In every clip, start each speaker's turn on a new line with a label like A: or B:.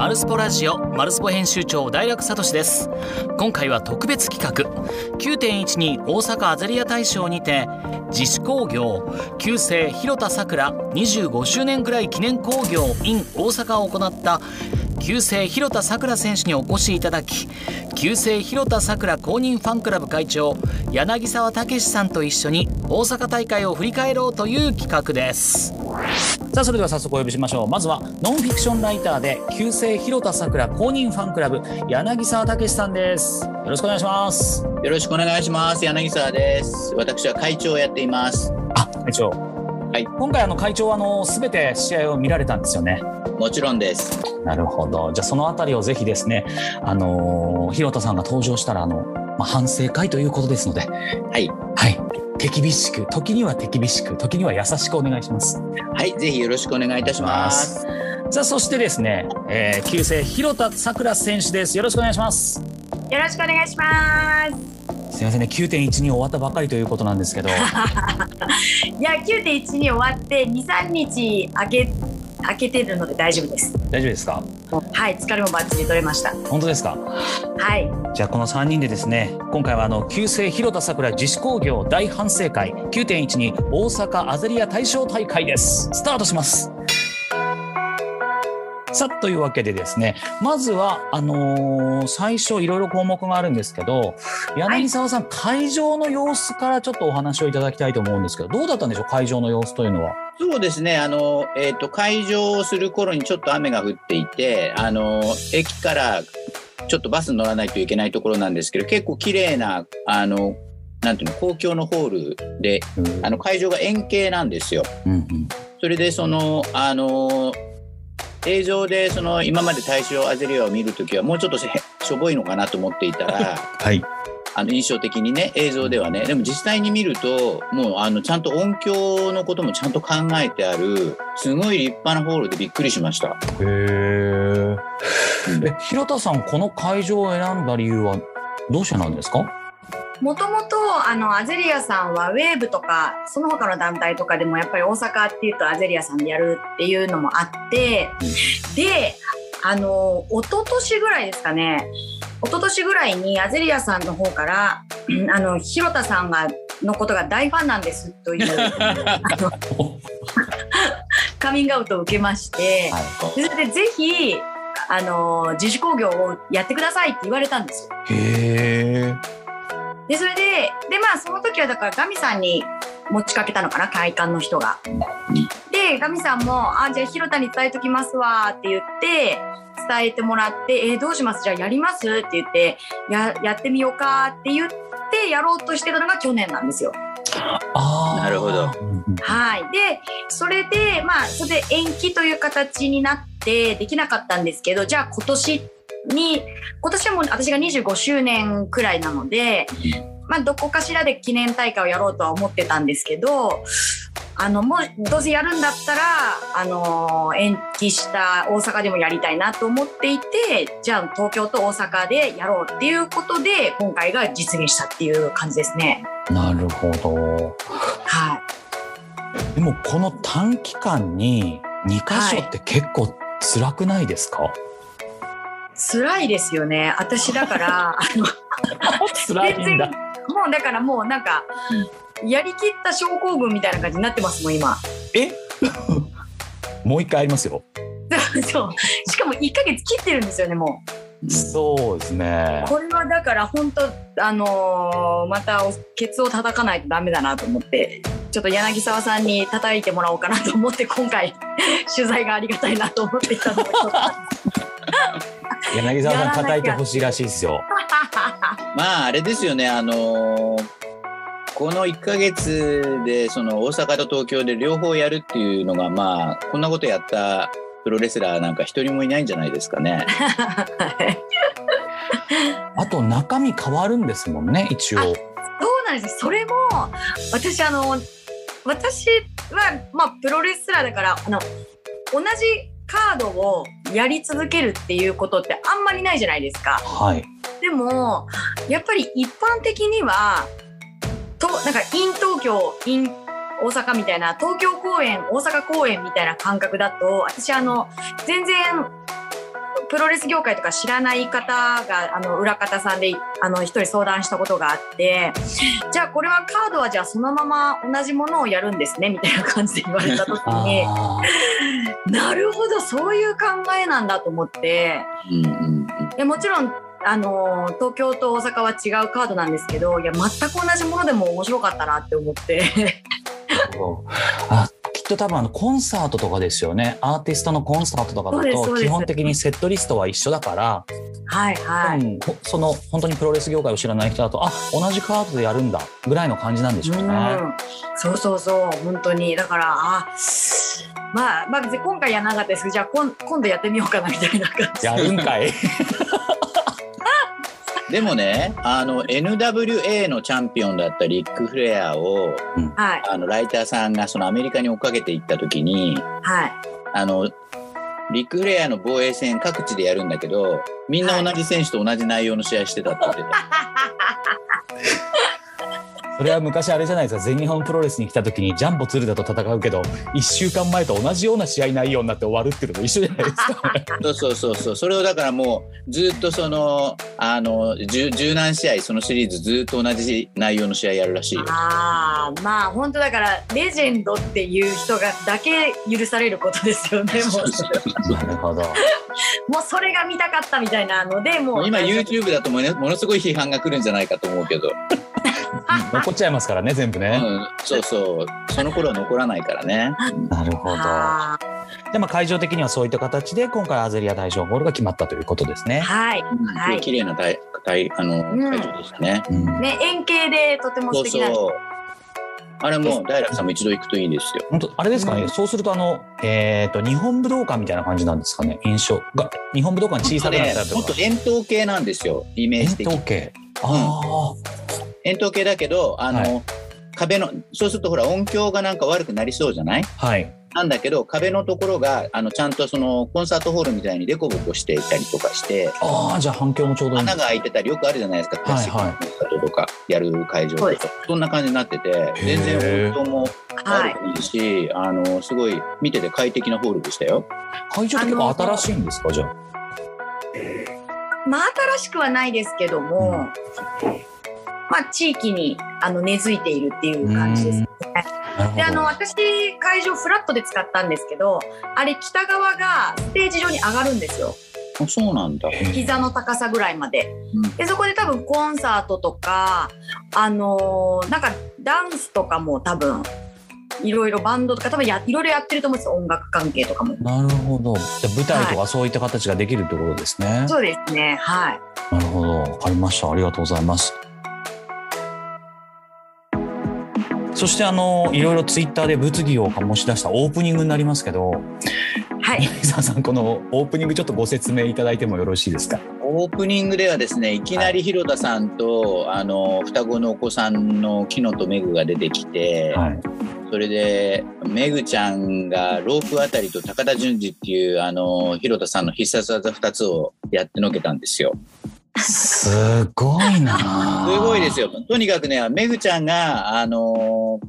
A: マルスポラジオマルスポ編集長大楽聡です。今回は特別企画。9.12大阪アゼリア大賞にて自主工業旧姓広田さくら25周年ぐらい記念工業 in 大阪を行った旧姓広田さくら選手にお越しいただき旧姓広田さくら公認ファンクラブ会長柳沢武さんと一緒に大阪大会を振り返ろうという企画です。さあそれでは早速お呼びしましょう。まずはノンフィクションライターで旧姓広田さくら公認ファンクラブ柳沢武さんです。よろしくお願いします。
B: よろしくお願いします。柳沢です。私は会長をやっています。
A: あ会長はい。今回あの会長はあのすべて試合を見られたんですよね。
B: もちろんです。
A: なるほど。じゃあそのあたりをぜひですねあのー、広田さんが登場したらあの、まあ、反省会ということですので。
B: はい。
A: はい。手厳しく時には手厳しく時には優しくお願いします。
B: はい。ぜひよろしくお願いいたします。
A: さあそしてですね、えー、旧姓広田さくら選手です。よろしくお願いします。
C: よろしくお願いします
A: すみませんね9.1に終わったばかりということなんですけど。い
C: や9.1に終わって23日明け開けてるので大丈夫です。
A: 大丈夫ですか？
C: はい疲れもバッチリ取れました。
A: 本当ですか？
C: はい。
A: じゃあこの3人でですね今回はあの旧姓広田さくら自主工業大反省会9.12大阪アゼリア大賞大会です。スタートしますさあというわけでですねまずはあのー、最初いろいろ項目があるんですけど柳沢さん、はい、会場の様子からちょっとお話をいただきたいと思うんですけどどうだったんでしょう会場の様子というのは？
B: そうですねあの、えーと、会場する頃にちょっと雨が降っていてあの駅からちょっとバスに乗らないといけないところなんですけど結構綺麗なあのなんていうの公共のホールで、うん、あの会場が円形なんですよ。うんうん、それでそのあの映像でその今まで大正アゼリアを見るときはもうちょっとしょぼいのかなと思っていたら、
A: はい、
B: あの印象的にね映像ではねでも実際に見るともうあのちゃんと音響のこともちゃんと考えてあるすごい立派なホールでびっくりしました。へ
A: え。広田さんこの会場を選んだ理由はどうしてなんですか？
C: もともとあのアゼリアさんはウェーブとかその他の団体とかでもやっぱり大阪っていうとアゼリアさんでやるっていうのもあってであの一昨年ぐらいですかね一昨年ぐらいにアゼリアさんの方からあの広田さんがのことが大ファンなんですというカミングアウトを受けまして、それでぜひあの自主興行をやってくださいって言われたんですよ。
A: へ
C: でそれででまあその時はだからガミさんに持ちかけたのかな会館の人が。でガミさんも「あじゃあ広田に伝えときますわ」って言って伝えてもらって「えー、どうします？じゃあやります?」って言ってや「やってみようか」って言ってやろうとしてたのが去年なんですよ。
B: あなるほど。
C: はい。で、それで、まあ、それで延期という形になってできなかったんですけど、じゃあ今年に、今年はもう私が25周年くらいなので、まあ、どこかしらで記念大会をやろうとは思ってたんですけど、あの、もう、どうせやるんだったら、あの、延期した大阪でもやりたいなと思っていて、じゃあ東京と大阪でやろうっていうことで、今回が実現したっていう感じですね。
A: なるほど。
C: はい。
A: でも、この短期間に2箇所って結構辛くないですか、はい
C: 辛いですよね。私だから、
A: 辛いんだ。
C: もうだからもうなんか、やりきった症候群みたいな感じになってますもん今。
A: え？もう一回ありますよ。
C: そうしかも1か月切ってるんですよねも
A: う。そうですね。
C: これはだから本当あのー、またケツを叩かないとダメだなと思ってちょっと柳沢さんに叩いてもらおうかなと思って今回取材がありがたいなと思っていたので。
A: 柳沢さん叩いてほしいらしいですよ。
B: まああれですよねあのー、この1か月でその大阪と東京で両方やるっていうのがまあこんなことやったプロレスラーなんか一人もいないんじゃないですかね。
A: あと中身変わるんですもんね一応。そう
C: なんですそれも私あの私はまあプロレスラーだからあの同じカードをやり続けるっていうことってあんまりないじゃないですか。
A: はい、
C: でもやっぱり一般的にはとなんか in 東京 in 大阪みたいな東京公演大阪公演みたいな感覚だと私あの全然プロレス業界とか知らない方があの裏方さんであの一人相談したことがあってじゃあこれはカードはじゃあそのまま同じものをやるんですねみたいな感じで言われた時に
A: あ
C: なるほどそういう考えなんだと思ってでもちろんあの東京と大阪は違うカードなんですけどいや全く同じものでも面白かったなって思って。
A: ーあと多分あのコンサートとかですよね。アーティストのコンサートとかだと基本的にセットリストは一緒だから、
C: はいはい。
A: その本当にプロレス業界を知らない人だとあ同じカードでやるんだぐらいの感じなんでしょうね。
C: うん、そうそうそう本当に。だからあまあまあ別に今回やらなかったですけどじゃあ今今度やってみようかなみたいな感じ
A: やるんかい
B: でもねあの NWA のチャンピオンだったリック・フレアを
C: はい。
B: あのライターさんがそのアメリカに追っかけていった時に
C: はい。
B: あのリック・フレアの防衛戦各地でやるんだけどみんな同じ選手と同じ内容の試合してたって言ってた。
A: それは昔あれじゃないですか全日本プロレスに来た時にジャンボ鶴田と戦うけど1週間前と同じような試合内容になって終わるっていうのと一緒じゃないですか。
B: そうそうそうそうそれをだからもうずっとそのあの十十何試合そのシリーズずっと同じ内容の試合やるらしいよ。
C: ああまあ本当だからレジェンドっていう人がだけ許されることですよね も
B: そう
A: なるほど。
C: うもうそれが見たかったみたいなのでもう
B: 今 YouTube だとものすごい批判が来るんじゃないかと思うけど、
A: 残っちゃいますからね全部ね。
B: うん、そうそうその頃は残らないからね。
A: なるほど。
C: あ
A: でまあ会場的にはそういった形で今回アゼリア大賞ゴールが決まったということですね
C: ー。はい
B: すごい綺麗な大大あの
C: うん
B: 会場でしたね。
A: うん
C: ね円形でとても
B: そう
C: 素敵な
B: そう。あれも大楽さんも一度行くといいですよ。
A: 本当あれですか？ね、
C: うん。
A: そうするとあの、えっと日本武道館みたいな感じなんですかね？印象。が日本武道館小さくなったりとか。
B: もっと円筒形なんですよイメー
A: 円
B: ジ的に。
A: 筒形あ
B: 円筒形だけどあの、
A: は
B: 壁のそうするとほら音響がなんか悪くなりそうじゃない？
A: あはい
B: なんだけど壁のところがあのちゃんとそのコンサートホールみたいにデコボコしていたりとかして
A: ああじゃあ反響もちょうど
B: 穴が開いてたりよくあるじゃないですかプラスチックの
A: はい
B: コンサートとかやる会場とか。そんな感じになってて全然音響も
C: はい
B: 悪くないし、あのすごい見てて快適なホールでしたよ。
A: 会場って新しいんですかじゃあ？
C: まあ新しくはないですけども、
A: うん
C: まあ地域にあの根付いているっていう感じですね。であの私会場フラットで使ったんですけどあれ北側がステージ上に上がるんですよ。
B: あそうなんだ。
C: 膝の高さぐらいまで。
B: うん。
C: でそこで多分コンサートとかあのーなんかダンスとかも多分いろいろバンドとか多分やいろいろやってると思うんですよ。音楽関係とかも。
A: なるほど。じゃあ舞台とかそういった形ができるってことですね、
C: そうですね。はい。
A: なるほど。わかりました。ありがとうございますそしてあのいろいろツイッターで物議を醸し出したオープニングになりますけど
C: はい。
A: 柳沢さんこのオープニングちょっとご説明いただいてもよろしいですか？
B: オープニングではですねいきなり広田さんと、あの双子のお子さんのキノとメグが出てきて、
A: はい。
B: それでメグちゃんがロープあたりと高田純次っていうあの広田さんの必殺技2つをやってのけたんですよ。
A: すごいな
B: すごいですよ。とにかくねめぐちゃんがあの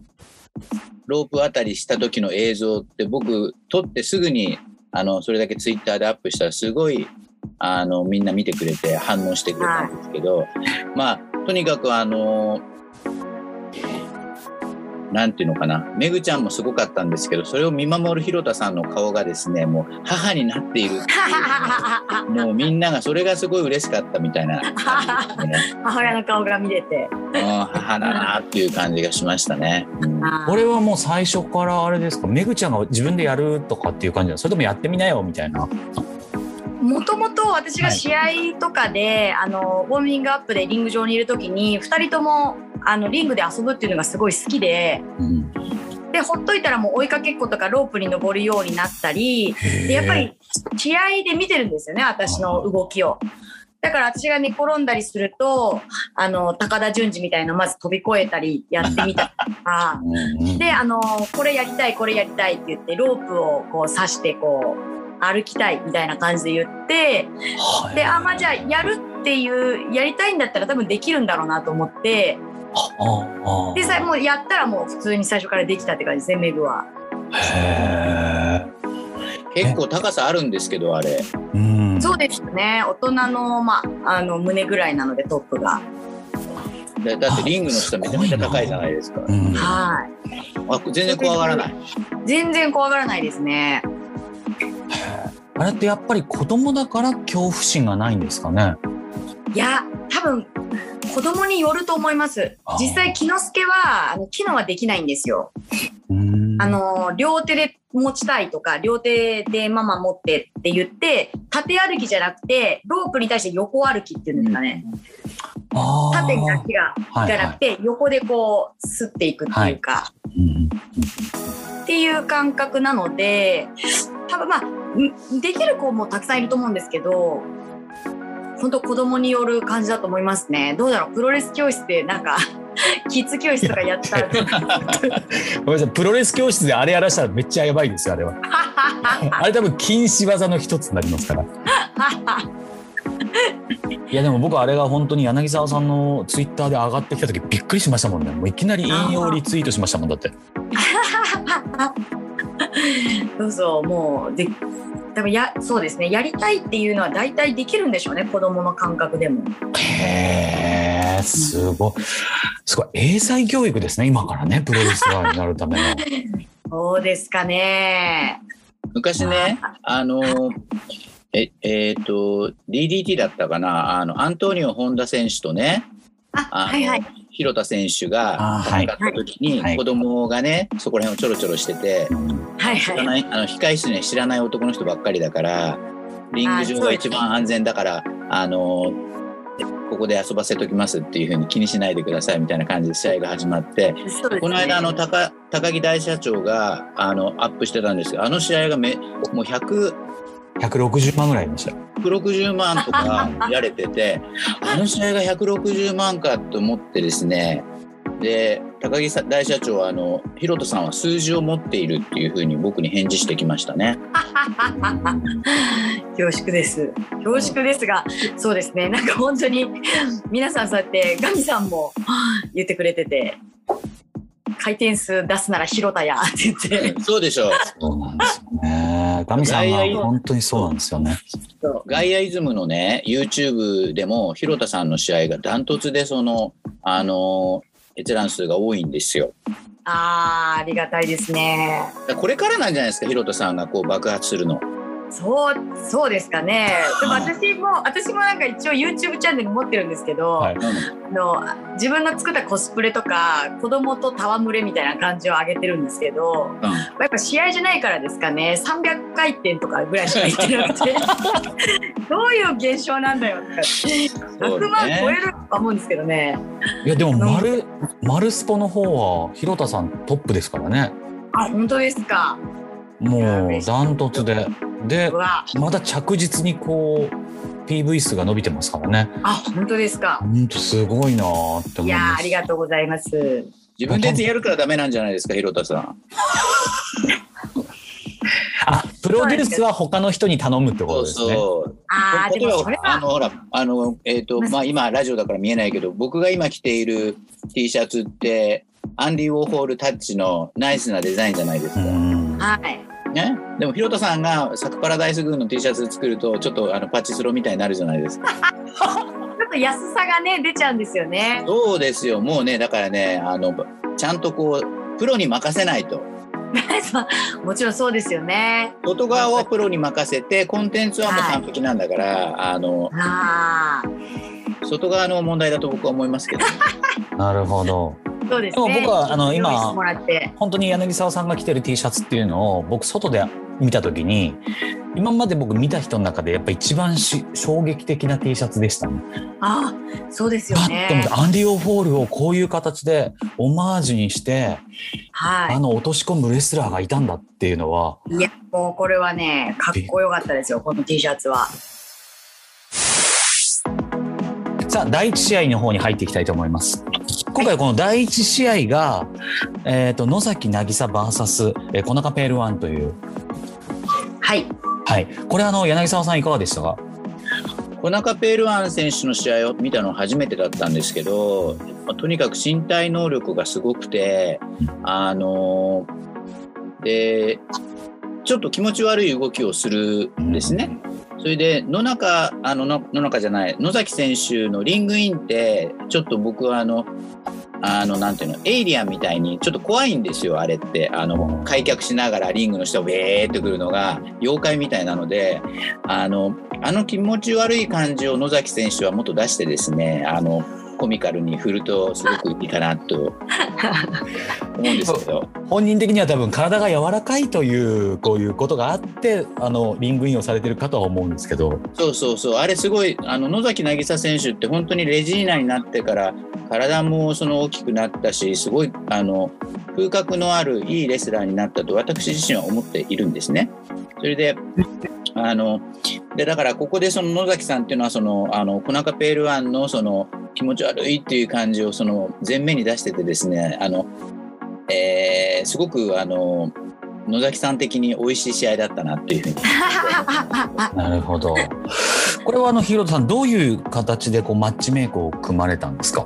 B: ロープあたりした時の映像って僕撮ってすぐにあのそれだけツイッターでアップしたらすごいあのみんな見てくれて反応してくれたんですけど、まあとにかくあのなんていうのかな。めぐちゃんもすごかったんですけどそれを見守る広田さんの顔がですねもう母になっているっていう。もうみんながそれがすごい嬉しかったみたいな。ね。
C: 母親の顔が見れて。
B: うん母だなっていう感じがしましたね。うん。
A: これはもう最初からあれですか？めぐちゃんが自分でやるとかっていう感じなのそれともやってみなよみたいな
C: もともと私が試合とかで、あのウォーミングアップでリング上にいる時に2人ともあのリングで遊ぶっていうのがすごい好きで
A: うん。
C: でほっといたらもう追いかけっことかロープに登るようになったりでやっぱり試合で見てるんですよね私の動きを。だから私が寝転んだりするとあの高田純次みたいなのまず飛び越えたりやってみたりとか。
A: うん。
C: であのこれやりたいこれやりたいって言ってロープをこう刺してこう歩きたいみたいな感じで言って
A: はい
C: であまあじゃあやるっていうやりたいんだったら多分できるんだろうなと思って
A: ああ
C: でさもうやったらもう普通に最初からできたって感じですねメグは。
A: へえ
B: 結構高さあるんですけどあれ
A: うん
C: そうですね。大人の、まあ、あの、胸ぐらいなので、トップが。
B: だだってリングの下めちゃめちゃ高いじゃないですか。
A: うん
C: はい。
B: あ全然怖がらない。
C: 全然怖がらないですね。
A: あれってやっぱり子供だから恐怖心がないんですかね？
C: いや、多分、子供によると思います。実際、木之助は、あの、木のはできないんですよ。
A: うん
C: あの、両手で持ちたいとか、両手でママ持ってって言って、縦歩きじゃなくて、ロープに対して横歩きっていうんですかね。縦だけが、
A: はい
C: じゃなくて、横でこう、吸っていくっていうか、
A: うん
C: っていう感覚なので、多分まあ、んできる子もたくさんいると思うんですけど、本当子供による感じだと思いますね。どうだろう？プロレス教室でなんか、キッズ教室とかやったら、
A: ごめんなさいプロレス教室であれやらしたらめっちゃやばいですよあれは。あれ多分禁止技の一つになりますから。いやでも僕あれが本当に柳沢さんのツイッターで上がってきた時びっくりしましたもんね。もういきなり引用リツイートしましたもんだって。
C: どうぞもうで多分やそうですねやりたいっていうのは大体できるんでしょうね子供の感覚でも。
A: へえすごい。すごい。英才教育ですね今からねプロレスラーになるための。
C: そうですかね。
B: 昔ね、あ。の、え、えっ、と、DDT だったかな、あの、アントニオ・ホンダ選手とね、
C: あはいはい
B: 広田選手が
A: あはい。
B: 戦った時に、
A: はい。
B: 子供がね、そこら辺をちょろちょろしてて、
C: はいはい。
B: 知らない、あの、控室には知らない男の人ばっかりだから、リング上が一番安全だから、あの、ここで遊ばせときますっていうふうに気にしないでくださいみたいな感じで試合が始まって、この間あの高高木大社長があのアップしてたんですけどあの試合がめもう100
A: 160万ぐらいいましたよ。
B: 160万とか 見られててあの試合が160万かと思ってですねで高木さ大社長はあの「ヒロトさんは数字を持っている」っていうふうに僕に返事してきましたね。
C: 恐縮です恐縮ですがそうですねなんか本当に皆さんそうやってガミさんも言ってくれてて回転数出すなら広田やって言って
B: そうでしょう
A: そうなんですよね。ガミさんは本当にそうなんですよね。
B: ガイアイズムのね YouTube でも広田さんの試合がダントツでそのあの閲覧数が多いんですよ。
C: あーありがたいですね
B: だからこれからなんじゃないですか広田さんがこう爆発するの。
C: そうそうですかね。でも私も私もなんか一応 YouTube チャンネル持ってるんですけど、
A: はい。
C: あの自分の作ったコスプレとか子供と戯れみたいな感じを上げてるんですけど
B: うん。
C: やっぱ試合じゃないからですかね。300回転とかぐらいしか言ってなくて。どういう現象なんだよとか。
B: そう
C: 100万
B: ね
C: 超えると思うんですけどね。
A: いやでも丸丸スポの方は広田さんトップですからね。
C: あ本当ですか
A: もうダントツで。でまだ着実にこう PV 数が伸びてますからね。
C: あ本当ですか
A: 本当すごいなーって思います。
C: いやーありがとうございます
B: 自分でやるからダメなんじゃないですか広田さん。
A: あプロデュースは他の人に頼むってことですね。
B: そう。
C: あーでもそれは
B: あのほらあのえっ、とまあ今ラジオだから見えないけど僕が今着ている T シャツってアンディ・ウォーホールタッチのナイスなデザインじゃないですか。
A: うん
C: はい
B: ね、でも広田さんがサクパラダイス軍の T シャツ作るとちょっとあのパチスロみたいになるじゃないですか。
C: ちょっと安さがね出ちゃうんですよね。
B: そうですよ。もうねだからねあのちゃんとこうプロに任せないと。
C: もちろんそうですよね。
B: 外側はプロに任せてコンテンツはもう完璧なんだから、あの
C: ああ
B: 外側の問題だと僕は思いますけど、
A: なるほど。
C: そうですね。
A: でも僕はあの今本当に柳沢さんが着てる T シャツっていうのを僕外で見た時に今まで僕見た人の中でやっぱ一番し衝撃的な T シャツでしたね。
C: あそうですよね。
A: アンディ・オフォールをこういう形でオマージュにして、
C: は
A: あの落とし込むレスラーがいたんだっていうのはい
C: いやもうこれはねかっこよかったですよこの T シャツは。
A: さあ第一試合の方に入っていきたいと思います。今回この第一試合が、えっ、と野崎渚 VS えー小中ペールワンという。
C: はい。
A: はい。これあの柳沢さんいかがでしたか？
B: 小中ペールワン選手の試合を見たのは初めてだったんですけど、まあとにかく身体能力がすごくて、あのでちょっと気持ち悪い動きをするんですね。それで野中あの野中じゃない野崎選手のリングインってちょっと僕はあのあのなんていうのエイリアンみたいにちょっと怖いんですよあれって。あの開脚しながらリングの下をベーってくるのが妖怪みたいなのであのあの気持ち悪い感じを野崎選手はもっと出してですねあのコミカルに振るとすごくいいかなと思うんですけど。
A: 本人的には多分体が柔らかいというこういうことがあってあのリングインをされてるかとは思うんですけど。
B: そうそうそう。あれすごいあの野崎渚選手って本当にレジーナになってから体もその大きくなったしすごいあの風格のあるいいレスラーになったと私自身は思っているんですね。それであのでだからここでその野崎さんっていうのはそのあのコナカペールワンのその気持ち悪いっていう感じをその前面に出しててですねあの、えー、すごくあの野崎さん的に美味しい試合だったなっていうふうに。
A: なるほど。これはあのヒロトさんどういう形でこうマッチメイクを組まれたんですか？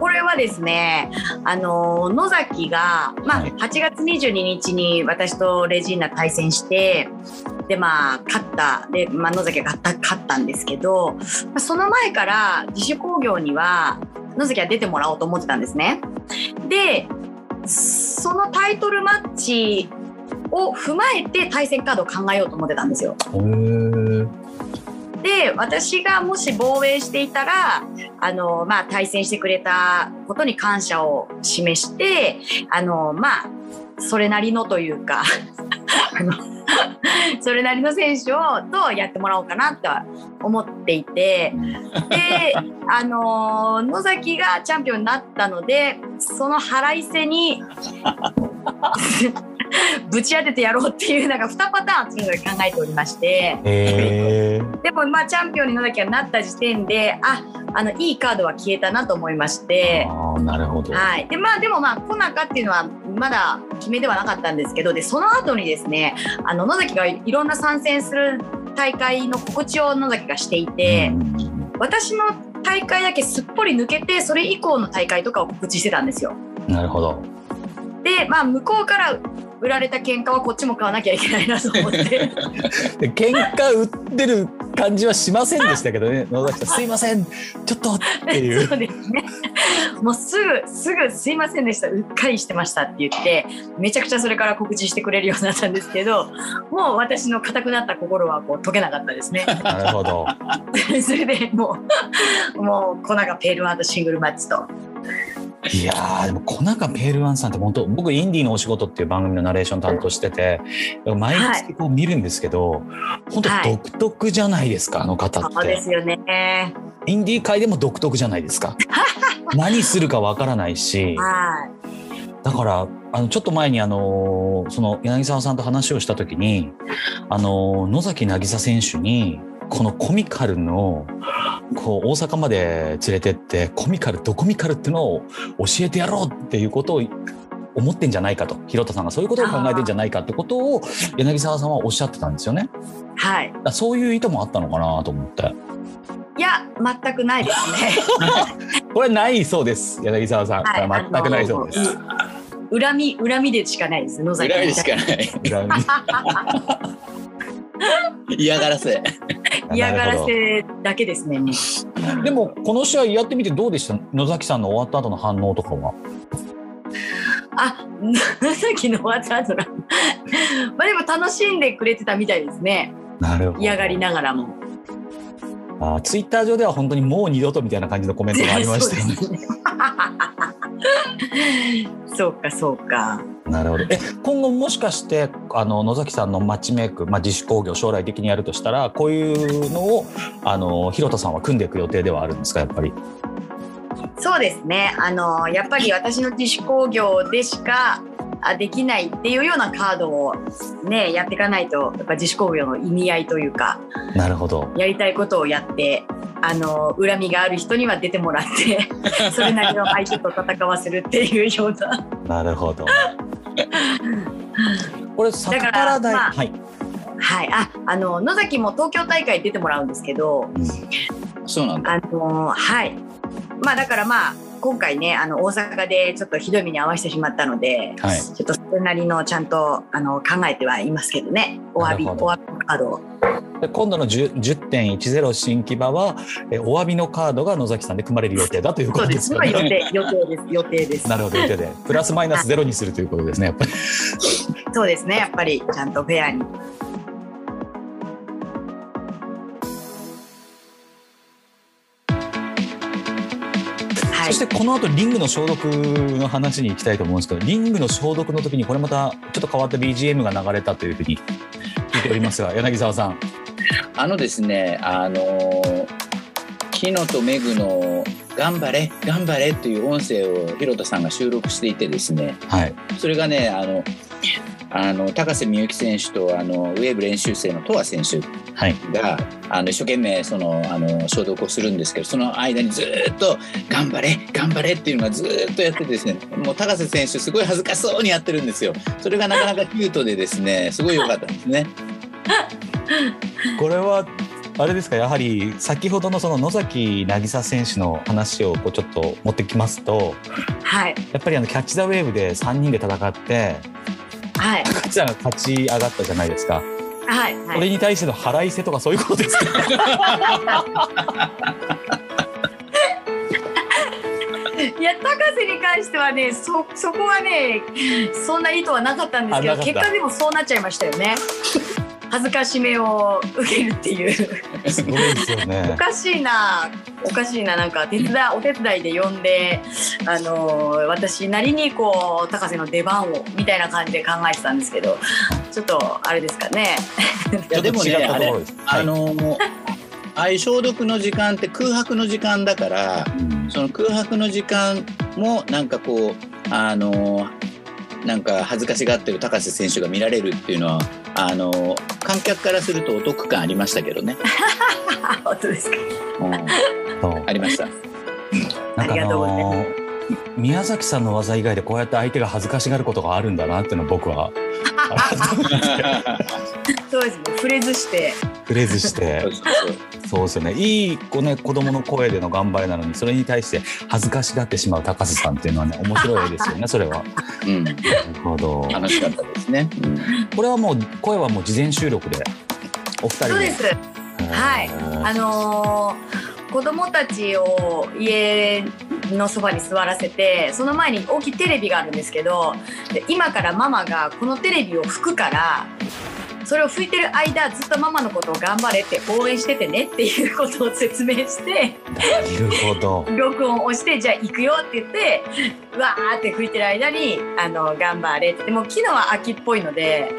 C: これはですね、あの野崎が、まあ、8月22日に私とレジーナ対戦して、でまあ勝ったで、まあ、野崎が勝った勝ったんですけどその前から自主興行には野崎は出てもらおうと思ってたんですね。でそのタイトルマッチを踏まえて対戦カードを考えようと思ってたんですよ。で私がもし防衛していたらあの、まあ、対戦してくれたことに感謝を示してあの、まあ、それなりのというか それなりの選手をとやってもらおうかなと思っていてで、あの野崎がチャンピオンになったのでその腹いせに ぶち当ててやろうっていうなんか2パターンそれぞれ考えておりまして。でもまあチャンピオンになきゃなった時点でああのいいカードは消えたなと思いまして。
A: なるほど、
C: はい。でまあ、でもまあコナカっていうのはまだ決めではなかったんですけどでその後にですねあの野崎がいろんな参戦する大会の告知を野崎がしていて、私の大会だけすっぽり抜けてそれ以降の大会とかを告知してたんですよ。
A: なるほど。
C: でまあ向こうから売られた喧嘩はこっちも買わなきゃいけないなと思って。
A: 喧嘩売ってる感じはしませんでしたけどね。野崎さんすいません。ちょっとっていう。
C: そうですね。もうすぐすぐすいませんでした。うっかりしてましたって言ってめちゃくちゃそれから告知してくれるようになったんですけどもう私の硬くなった心はこう解けなかったですね。
A: なるほど。
C: それでもうもう粉がペールワンとシングルマッチと
A: いやーでも小中ペールワンさんって本当僕インディーのお仕事っていう番組のナレーション担当してて毎月こう見るんですけど、はい、本当独特じゃないですか、はい、あの方って。
C: そうですよね。
A: インディー界でも独特じゃないですか。何するかわからないし。はいだからあのちょっと前にあのその柳沢さんと話をした時にあの野崎渚選手にこのコミカルのこう大阪まで連れてってコミカルドコミカルってのを教えてやろうっていうことを思ってんじゃないかと広田さんがそういうことを考えてんじゃないかってことを柳沢さんはおっしゃってたんですよね。
C: はい。
A: そういう意図もあったのかなと思って。
C: いや全くないですね。
A: これないそうです柳沢さん。はい、全くないそうです。
C: 恨み恨みでしかないです野崎。
B: 恨みしかない。恨み。嫌がらせ。
C: 嫌がらせだけですね。
A: でもこの試合やってみてどうでした？野崎さんの終わった後の反応とかは。
C: あ野崎の終わった後の まあでも楽しんでくれてたみたいですね。
A: なるほど。
C: 嫌がりながらも。
A: あツイッター上では本当にもう二度とみたいな感じのコメントがありましたよね。
C: そうかそうか。
A: なるほど。え今後もしかしてあの野崎さんのマッチメイク、まあ、自主工業将来的にやるとしたらこういうのをあの広田さんは組んでいく予定ではあるんですかやっぱり？
C: そうですね。あのやっぱり私の自主工業でしかできないっていうようなカードをねやっていかないとやっぱ自主工業の意味合いというか
A: なるほど
C: やりたいことをやってあの恨みがある人には出てもらって それなりの相手と戦わせるっていうような。
A: なるほど。これサクパラダイ、まあ、はい。
C: はい、ああの野崎も東京大会出てもらうんですけど、うん、
B: そうなんだ。
C: あのはい。まあだからまあ今回ねあの大阪でちょっとひどい目に遭わせてしまったので、はい、ちょっとそれなりのちゃんとあの考えてはいますけどね。お詫びお詫びカード
A: で今度の10 10.10新木場はえお詫びのカードが野崎さんで組まれる予定だということですよね。
C: 予定予定です。予定です。
A: なるほど。予定で。プラスマイナスゼロにするということですねやっぱり。
C: そうですね。やっぱりちゃんとフェアに。
A: そしてこの後リングの消毒の話に行きたいと思うんですけどリングの消毒の時にこれまたちょっと変わった BGM が流れたというふうに聞いておりますが 柳沢さん。
B: あのですねあのキノとメグの「頑張れ頑張れ」という音声を広田さんが収録していてですね、
A: はい、
B: それがねあのあの高瀬美幸選手とあのウェーブ練習生のトア選手が、はい、あの一生懸命そのあの消毒をするんですけどその間にずっと「頑張れ頑張れ」っていうのがずっとやっててですねもう高瀬選手すごい恥ずかしそうにやってるんですよ。それがなかなかキュートでですね すごい良かったんですね。
A: これはあれですか？やはり先ほどのその野崎渚選手の話をこうちょっと持ってきますと、
C: はい、
A: やっぱりあのキャッチ・ザ・ウェーブで3人で戦って
C: はい、
A: 高知さんが勝ち上がったじゃないですか。
C: はい、はい、
A: これに対しての腹いせとかそういうことですか？
C: いや高瀬に関してはねそそこはねそんな意図はなかったんですけど結果でもそうなっちゃいましたよね。恥ずかしめを受けるっていう。
A: すごいですよね。
C: おかしいなおかしいななんか手伝お手伝いで呼んであの私なりにこう高瀬の出番をみたいな感じで考えてたんですけどちょっとあれですかね。
B: でもねあれ、あのああいう消毒の時間って空白の時間だから、うん、その空白の時間もなんかこうあのなんか恥ずかしがってる高瀬選手が見られるっていうのはあの観客からするとお得感ありましたけどね。
C: 本当ですか？
B: うん、ありました。
C: なんかあの
A: 宮崎さんの技以外でこうやって相手が恥ずかしがることがあるんだなっていうの僕は。
C: そうですね触れずして。
A: 触れずして。そうですよね。いい子ね子供の声での頑張りなのにそれに対して恥ずかしがってしまう高瀬さんっていうのはね面白いですよね それは。
B: うん、なるほど。楽しかったですね、うん、
A: これはもう声はもう事前収録でお二人で。
C: そうです。はい。あのー、子供たちを家のそばに座らせてその前に大きいテレビがあるんですけど今からママがこのテレビを拭くからそれを拭いてる間ずっとママのことを頑張れって応援しててねっていうことを説明して
A: なるほど。
C: 録音をしてじゃあ行くよって言ってわーって拭いてる間にあの頑張れって。でも昨日は秋っぽいので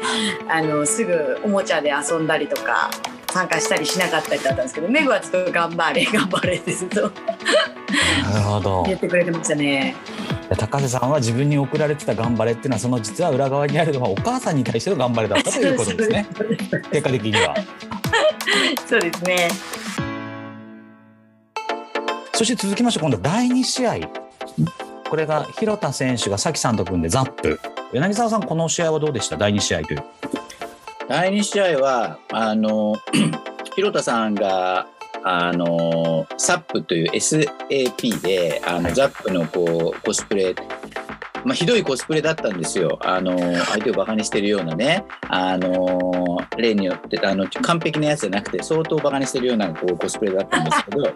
C: あのすぐおもちゃで遊んだりとか参加したりしなかったりだったんですけどメグはずっと頑張れ 頑張れってずっと
A: なるほど。
C: 言ってくれてましたね。
A: 高瀬さんは自分に送られてた頑張れっていうのはその実は裏側にあるのはお母さんに対しての頑張れだったということですね。結果的には。
C: そうですね。
A: そして続きまして今度は第2試合。これが広田選手がさきさんと組んでザップ。柳沢さんこの試合はどうでした？第2試合という
B: 第2試合はあの 広田さんがあのサップという SAP であの、はい、ザップのこうコスプレまあ、ひどいコスプレだったんですよ。あの相手をバカにしてるようなね、あの例によってあの完璧なやつじゃなくて相当バカにしてるようなこうコスプレだったんですけど、はい、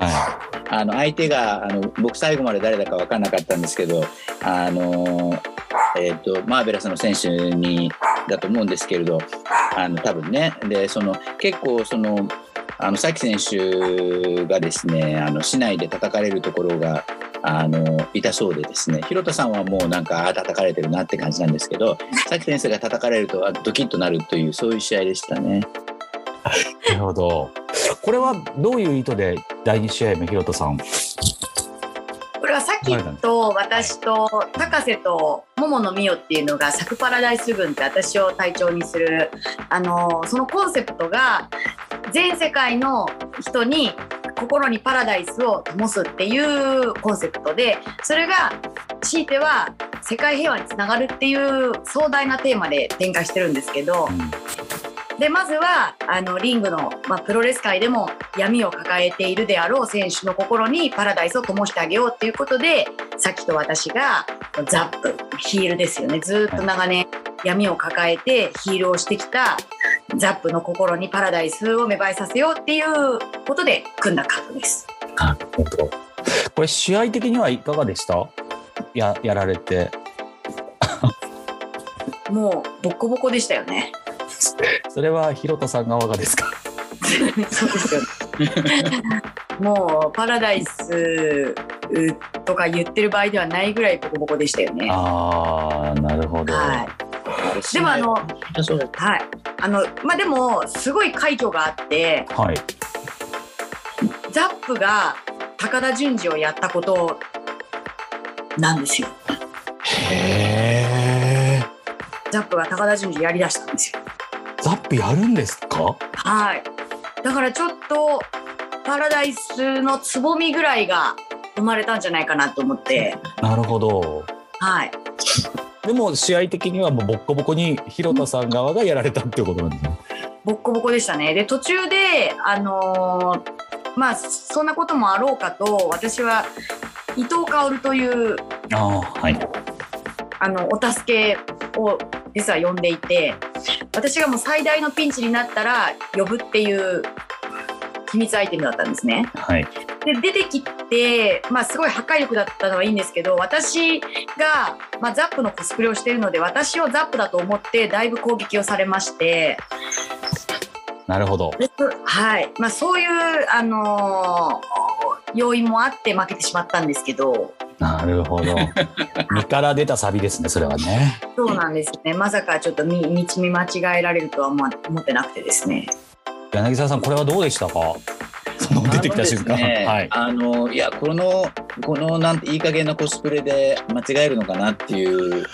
B: あの相手があの僕最後まで誰だか分からなかったんですけど、あのえーと、マーベラスの選手にだと思うんですけれどあの多分ね。でその結構そのあの、崎選手がですね、あの、市内で叩かれるところが、あの、いたそうでですね、広田さんはもうなんか、あ叩かれてるなって感じなんですけど、崎先生が叩かれると、ドキッとなるという、そういう試合でしたね。
A: なるほど。これはどういう意図で第2試合目、広田さん？
C: これはさっきと私と高瀬と桃野美代っていうのがサクパラダイス軍って私を隊長にするあのそのコンセプトが全世界の人に心にパラダイスを灯すっていうコンセプトでそれが強いては世界平和につながるっていう壮大なテーマで展開してるんですけど、でまずはあのリングの、まあ、プロレス界でも闇を抱えているであろう選手の心にパラダイスを灯してあげようっていうことでさっきと私がザップヒールですよねずっと長年闇を抱えてヒールをしてきたザップの心にパラダイスを芽生えさせようっていうことで組んだカードです。
A: これ試合的にはいかがでした？ややられて。
C: もうボコボコでしたよね。
A: それはひろたさん側がですか？
C: そうですよ、ね、もうパラダイスとか言ってる場合ではないぐらいボコボコでしたよね。
A: ああなるほど。はい、
C: でもあの、はい、あのまあでもすごい快挙があって、はい、ザップが高田純次をやったことなんですよ。
A: へえ。
C: ザップが高田純次やりだしたんですよ。
A: ザップやるんですか？
C: はい。だからちょっとパラダイスのつぼみぐらいが生まれたんじゃないかなと思って。
A: なるほど。
C: はい。
A: でも試合的にはもうボッコボコに広田さん側がやられたっていうことなんですね。
C: ボッコボコでしたね。で途中であのー、まあそんなこともあろうかと私は伊藤薫という
A: あはい
C: あのお助けを実は呼んでいて私がもう最大のピンチになったら呼ぶっていう秘密アイテムだったんですね。
A: はい、
C: で出てきて、まあ、すごい破壊力だったのはいいんですけど私が、まあ、ザップのコスプレをしているので私をザップだと思ってだいぶ攻撃をされまして
A: なるほど。
C: はいまあ、そういう、あのー、要因もあって負けてしまったんですけど。
A: なるほど。身から出たサビですね、それはね。
C: そうなんですね。まさかちょっと道見間違えられるとは思ってなくてですね。
A: 柳沢さん、これはどうでしたか？その出てきた瞬間、
B: ね、はい、あのいやこのこのなんていい加減なコスプレで間違えるのかなっていうふうに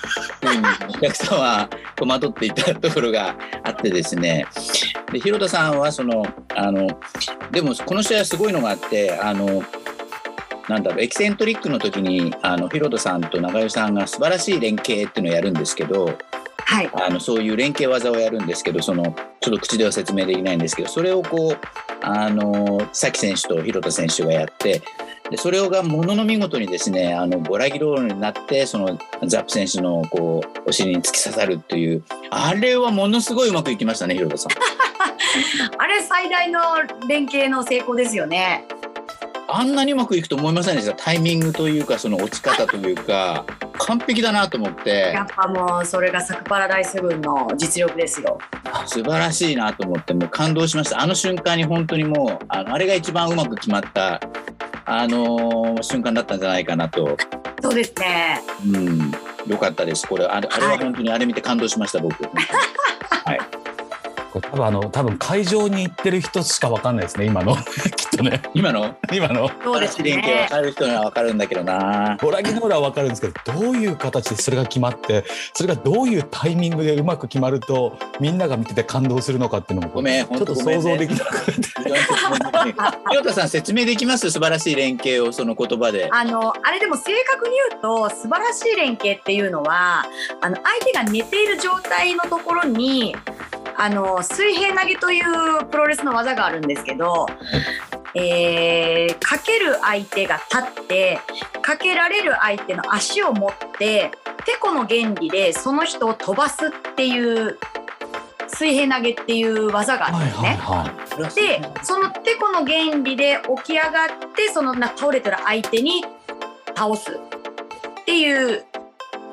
B: お客さんは 戸惑っていたところがあってですねで広田さんはそのあのでもこの試合はすごいのがあってあのなんだろうエキセントリックの時にあの広田さんと長与さんが素晴らしい連携っていうのをやるんですけど
C: はい、
B: あのそういう連携技をやるんですけどそのちょっと口では説明できないんですけどそれをこうあの崎選手と広田選手がやってでそれがものの見事にですねあのボラギロールになってそのザップ選手のこうお尻に突き刺さるっていうあれはものすごいうまくいきましたね広田さん。
C: あれ最大の連携の成功ですよね。
B: あんなにうまくいくと思いませんでした？タイミングというかその落ち方というか完璧だなと思って。
C: やっぱもうそれがサクパラダイス軍の実力ですよ。
B: 素晴らしいなと思ってもう感動しました。あの瞬間に本当にもうあのあれが一番うまく決まったあのー、瞬間だったんじゃないかなと。
C: そうですね。
B: うん。よかったです。これあれあれは本当にあれ見て感動しました僕。はい
A: 多分あの多分会場に行ってる人しかわかんないですね今の。きっとね。
B: 今の？
A: 今の。
C: そうです
B: 連携わかる人にはわかるんだけどな。
A: ボラギノーラはわかるんですけどどういう形でそれが決まってそれがどういうタイミングでうまく決まるとみんなが見てて感動するのかっていうのも
B: ごめん
A: ちょっと想像できなくて。
B: 清田さん説明できます素晴らしい連携をその言葉で。
C: あのあれでも正確に言うと素晴らしい連携っていうのはあの相手が寝ている状態のところにあの水平投げというプロレスの技があるんですけど、えー、かける相手が立ってかけられる相手の足を持っててこの原理でその人を飛ばすっていう水平投げっていう技があるんですね。はいはいはい、でそのてこの原理で起き上がってその倒れてる相手に倒すっていう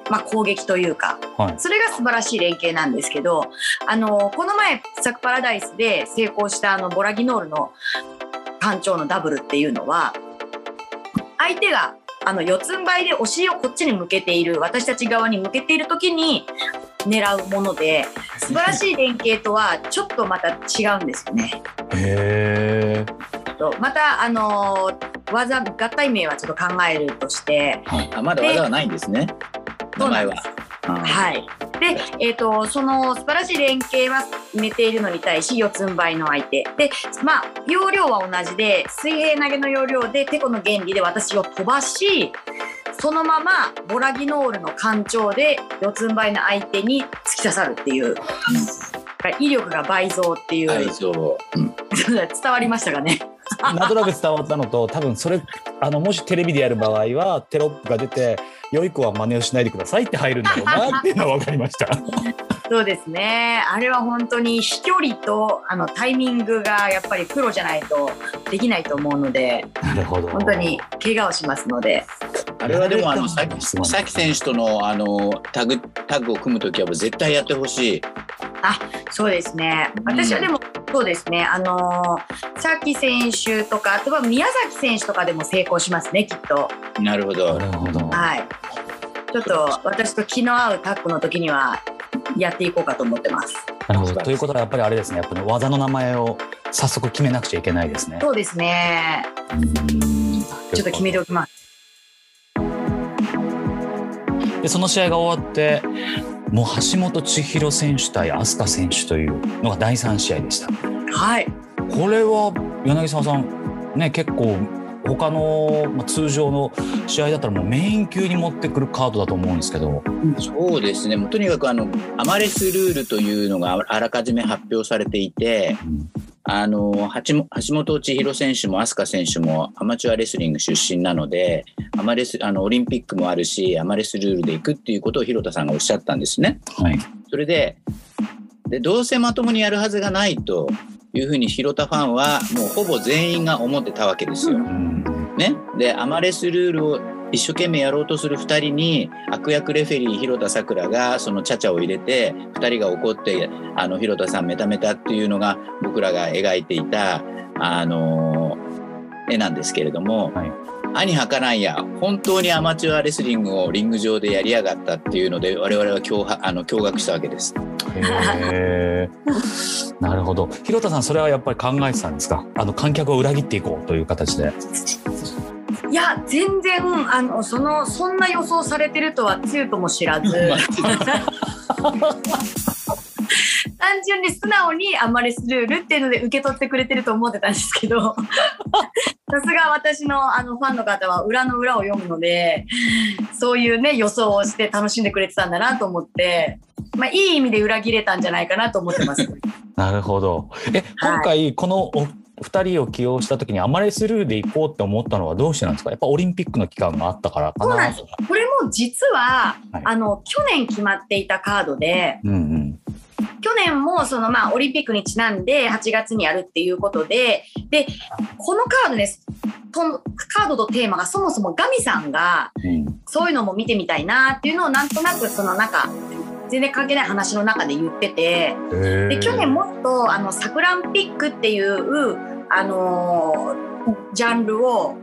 C: まあ、攻撃というか、はい、それが素晴らしい連携なんですけどあのこの前サクパラダイスで成功したあのボラギノールの艦長のダブルっていうのは相手があの四つん這いでお尻をこっちに向けている私たち側に向けている時に狙うもので素晴らしい連携とはちょっとまた違うんですよね。
A: へ
C: またあの技合体名はちょっと考えるとして、
B: はい、あまだ技はないんですね。名前は。
C: はい。で、えっ、ー、と、その素晴らしい連携は寝ているのに対し、四つん這いの相手。で、まあ、容量は同じで、水平投げの要領で、てこの原理で私を飛ばし、そのままボラギノールの干潮で四つん這いの相手に突き刺さるっていう。うん威力が倍増っていう。
B: 倍増。
C: うん、伝わりましたかね？
A: なんとなく伝わったのと、多分それ、あの、もしテレビでやる場合は、テロップが出て、良い子は真似をしないでくださいって入るんだろうなっていうのは分かりました。
C: そうですね。あれは本当に飛距離とあのタイミングがやっぱりプロじゃないとできないと思うので、
A: なるほど。
C: 本当に怪我をしますので。
B: あれはでもあのささき選手とのあのタグタッグを組むときは絶対やってほしい。
C: あ、そうですね。私はでも、うん、そうですね。あのさき選手とかあとは宮崎選手とかでも成功しますねきっと。
B: なるほど。
A: なるほど。
C: はい。ちょっと私と気の合うタッグの時にはやっていこうかと思ってます。
A: なるほど。ということはやっぱりあれですね。やっぱり技の名前を早速決めなくちゃいけないですね。
C: そうですね。ちょっと決めておきます。
A: でその試合が終わってもう橋本千尋選手対飛鳥選手というのが第3試合でした。
C: はい
A: これは柳沢さんね結構他の、まあ、通常の試合だったらもうメイン級に持ってくるカードだと思うんですけど。
B: そうですね。もうとにかくあのアマレスルールというのがあらかじめ発表されていて、うん、あの橋本千尋選手も飛鳥選手もアマチュアレスリング出身なのでアマレスあのオリンピックもあるしアマレスルールで行くっていうことを広田さんがおっしゃったんですね。
A: はい、
B: それででどうせまともにやるはずがないというふうに広田ファンはもうほぼ全員が思ってたわけですよ。ね、でアマレスルールを一生懸命やろうとする2人に悪役レフェリー広田さくらがそのちゃちゃを入れて2人が怒ってあの広田さんメタメタっていうのが僕らが描いていたあの絵なんですけれども、はい、兄はからんや本当にアマチュアレスリングをリング上でやりやがったっていうので我々は驚あの驚愕したわけです。
A: へなるほど。広田さんそれはやっぱり考えてたんですか？あの観客を裏切っていこうという形で。
C: いや全然あのそのそんな予想されてるとはつゆとも知らず。単純に素直にアマレスルールっていうので受け取ってくれてると思ってたんですけどさすが私のあのファンの方は裏の裏を読むのでそういうね予想をして楽しんでくれてたんだなと思って、まあ、いい意味で裏切れたんじゃないかなと思ってます。
A: なるほど。え今回この2人を起用した時にアマレスルーで行こうって思ったのはどうしてなんですか？やっぱオリンピックの期間があったからかな。
C: そうなんです。これも実は、はい、あの去年決まっていたカードで、
A: うんうん、
C: 去年もそのまあオリンピックにちなんで8月にやるっていうことででこのカードです。とカードとテーマがそもそもガミさんが、そういうのも見てみたいなっていうのをなんとなくそのなんか全然関係ない話の中で言っててで去年もっとあのサクランピックっていうあのー、ジャンルを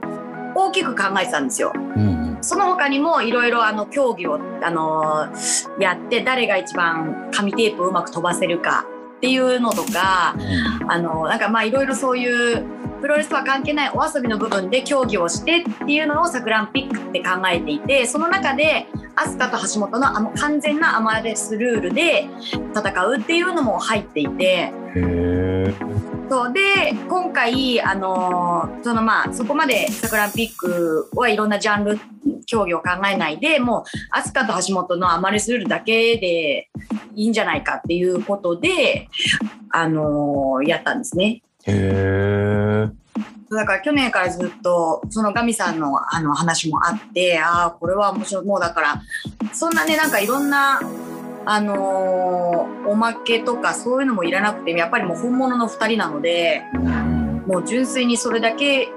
C: 大きく考えてたんですよ。
A: うん、
C: その他にもいろいろあの競技を、あのー、やって誰が一番紙テープをうまく飛ばせるかっていうのとか、うん、あのなんかまあいろいろそういうプロレスとは関係ないお遊びの部分で競技をしてっていうのをサクランピックって考えていてその中で飛鳥と橋本のあの完全なアマレスルールで戦うっていうのも入っていて。そうで今回、あのー、そのまあそこまでサクランピックはいろんなジャンル競技を考えないでもう飛鳥と橋本のアマレスルールだけでいいんじゃないかっていうことで、あのー、やったんですね。
A: へ
C: だから去年からずっとそのガミさんのあの話もあってああこれは面白いもうだからそんなねなんかいろんなあのー、おまけとかそういうのもいらなくてやっぱりもう本物の2人なので、もう純粋にそれだけ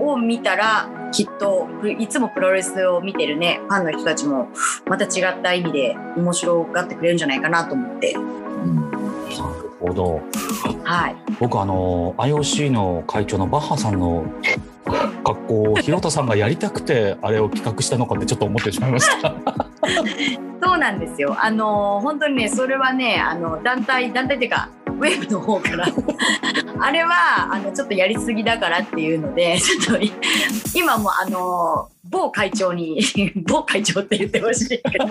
C: を見たらきっといつもプロレスを見てるねファンの人たちもまた違った意味で面白がってくれるんじゃないかなと思って。うん
A: ほど。
C: はい。
A: 僕あの IOC の会長のバッハさんの格好を広田さんがやりたくてあれを企画したのかってちょっと思ってしまいました。
C: そうなんですよ。あの本当にねそれはねあの団体団体っていうかウェブの方から あれはあのちょっとやりすぎだからっていうので ちょっと今もあの某会長に某会長って言ってほしいけど。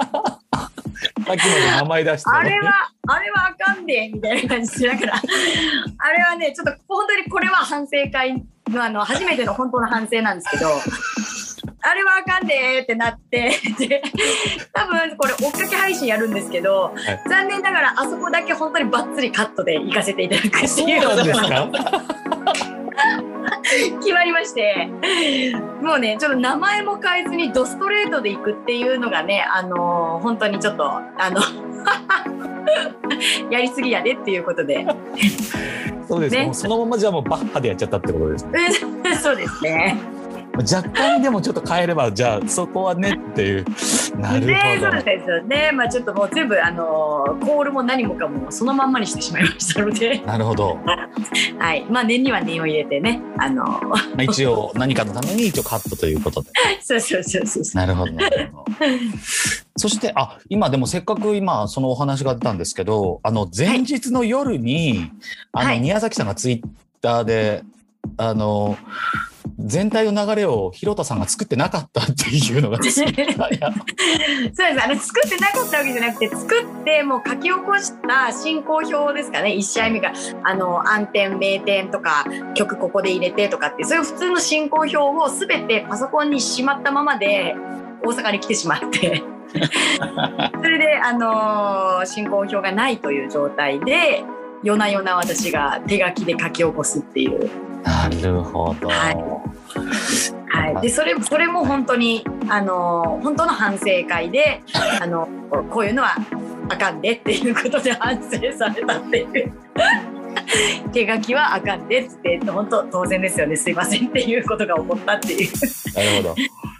A: さっきの名前出して、
C: あれは、あれはあかんで、みたいな感じだから、あれはね、ちょっと本当にこれは反省会のあの、初めての本当の反省なんですけど、あれはあかんでってなって、で、多分これ追っかけ配信やるんですけど、はい、残念ながらあそこだけ本当にバッツリカットで行かせていただくっていう。
A: そうなんですか？
C: 決まりましてもうねちょっと名前も変えずにドストレートでいくっていうのがねあのー、本当にちょっとあの やりすぎやでっていうことで。
A: そうです、ね、そのままじゃもうバッハでやっちゃったってことです、
C: ね、そうですね。
A: 若干でもちょっと変えれば じゃあそこはねっていう。なるほど、ね、
C: そうですよね。まあちょっともう全部あのコールも何もかもそのまんまにしてしまいましたので。
A: なるほど。
C: はい。まあ念には念を入れてね。あのま
A: あ一応何かのために一応カットということで。
C: そうそうそうそう
A: なるほどなるほど。そしてあ今でもせっかく今そのお話が出たんですけどあの前日の夜に、はい、あの宮崎さんがツイッターであの全体の流れを広田さんが作ってなかったっていうのが。そうです。あ
C: の作ってなかったわけじゃなくて作ってもう書き起こした進行表ですかね。1試合目があの暗転名点とか曲ここで入れてとかってそういう普通の進行表を全てパソコンにしまったままで大阪に来てしまって。それで、あのー、進行表がないという状態で夜な夜な私が手書きで書き起こすっていう。
A: なるほど。はい。
C: はい、でそれそれも本当にあの本当の反省会であのこういうのはあかんでっていうことで反省されたっていう。手書きはあかんでって本当当然ですよねすいませんっていうことが起こったっていう。
A: なるほど。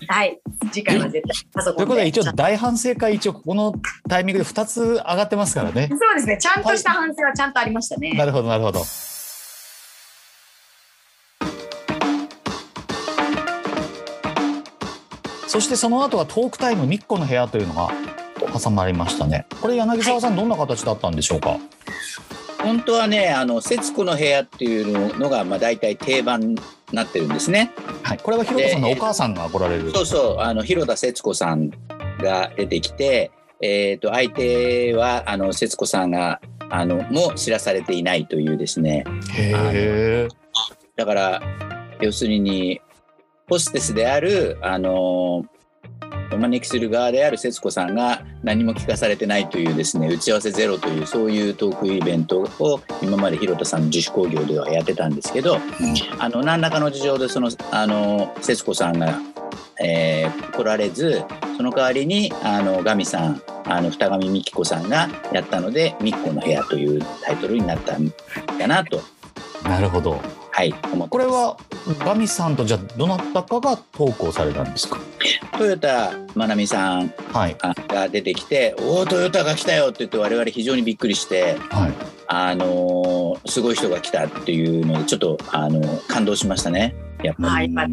C: はい。次回は絶対
A: パソコンということで一応大反省会一応ここのタイミングで2つ上がってますからね。
C: そうですね。ちゃんとした反省はちゃんとありましたね。
A: はい、なるほどなるほど。そしてその後はトークタイムみっこの部屋というのが挟まりましたね。これ柳沢さん、どんな形だったんでしょうか？
B: 本当はね、あの節子の部屋っていうのがまあ大体定番になってるんですね。
A: はい。これは広田さんのお母さんが来られる。
B: そうそう、あの広田節子さんが出てきて、えっ、ー、と相手はあの節子さんがあのも知らされていないというですね。
A: へえ。
B: だから要するにホステスである、あのお招きする側である節子さんが何も聞かされてないというですね打ち合わせゼロというそういうトークイベントを今まで広田さんの自主興行ではやってたんですけど、あの何らかの事情でそのあの節子さんが、えー、来られずその代わりにあのガミさんあの二上美紀子さんがやったので「みっこの部屋」というタイトルになったんだなと。
A: なるほど。
B: はい、
A: これはガミさんとじゃどなたかが投稿されたんですか？
B: トヨタまなみさんが出てきて「はい、おおトヨタが来たよ」って言って我々非常にびっくりして、はい、あのすごい人が来たっていうのでちょっとあの感動しましたね。
C: やっぱり。はい。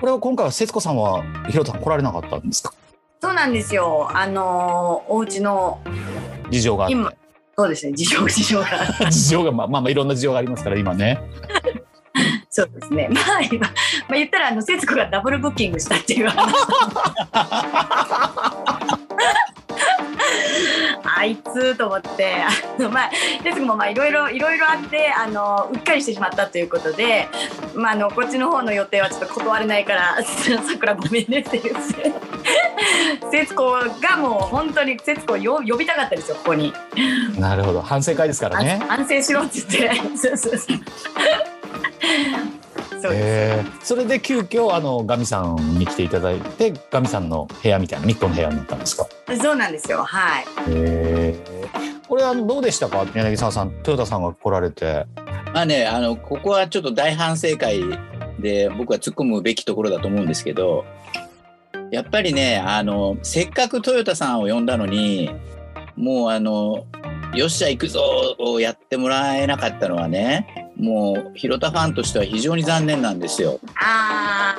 A: これは今回は節子さんは広田さん来られなかったんですか？
C: そうなんですよ。あのお家の
A: 事情があって。
C: そうですね。事情事情が。
A: 事情がまあまあまあいろんな事情がありますから今ね。
C: そうですね。まあ今、まあ、言ったらあの節子がダブルブッキングしたっていう話。あいつと思ってあの、まあ、ですもまあいろいろいろいろあってあのうっかりしてしまったということで、まあ、あのこっちの方の予定はちょっと断れないから「さくらごめんね」って言って。節子がもう本当に節子を呼びたかったですよここに。
A: なるほど。反省会ですからね。
C: 反省しろって言ってそうそうそ
A: れで急遽あのガミさんに来ていただいてガミさんの部屋みたいなミッコの部屋になったんですか？
C: そうなんですよ。はい。
A: えー、これあのどうでしたか？柳沢さん豊田さんが来られて。
B: まあねあのここはちょっと大反省会で僕は突っ込むべきところだと思うんですけどやっぱりねあのせっかくトヨタさんを呼んだのにもうあのよっしゃ行くぞをやってもらえなかったのはねもう広田ファンとしては非常に残念なんですよ。
C: あ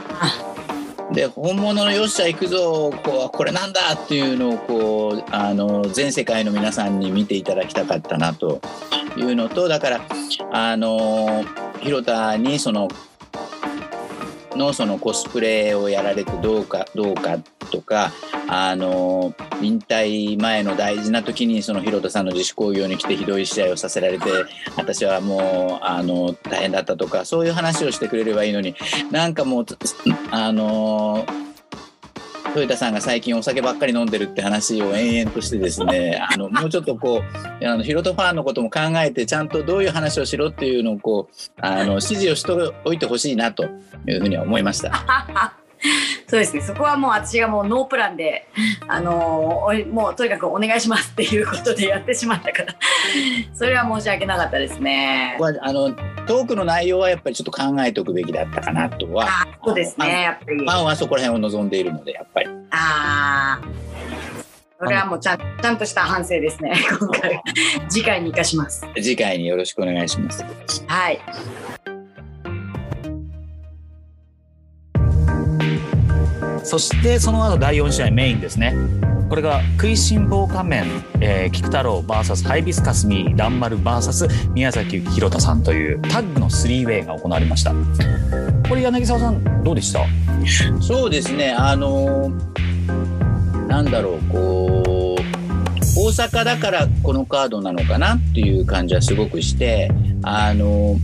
B: で本物のよっしゃ行くぞこうこれなんだっていうのをこうあの全世界の皆さんに見ていただきたかったなというのとだからあの広田にそののそのコスプレをやられてどうかどうかとかあの引退前の大事な時にその広田さんの自主興行に来てひどい試合をさせられて私はもうあの大変だったとかそういう話をしてくれればいいのになんかもうあの豊田さんが最近お酒ばっかり飲んでるって話を延々としてですねあのもうちょっとこうあのヒロトファンのことも考えてちゃんとどういう話をしろっていうのをこうあの指示をしておいてほしいなというふうには思いました。
C: そうですね。そこはもう私がもうノープランで、あのー、もうとにかくお願いしますっていうことでやってしまったから。それは申し訳なかったですね。
B: あのトークの内容はやっぱりちょっと考えておくべきだったかなとは。
C: そうですね。やっぱり。フ
B: ァンはそこら辺を望んでいるのでやっぱり。
C: ああそれはもうちゃんちゃんとした反省ですね。今回。次回に生かします。
B: 次回によろしくお願いします。
C: はい
A: そしてその後第4試合メインですね。これが食いしん坊仮面、えー、菊太郎 VS ハイビスカスミー蘭丸 VS 宮崎弘田さんというタッグのスリーウェイが行われました。これ柳沢さんどうでした？
B: そうですね。あのー、なんだろうこう大阪だからこのカードなのかなっていう感じはすごくしてあの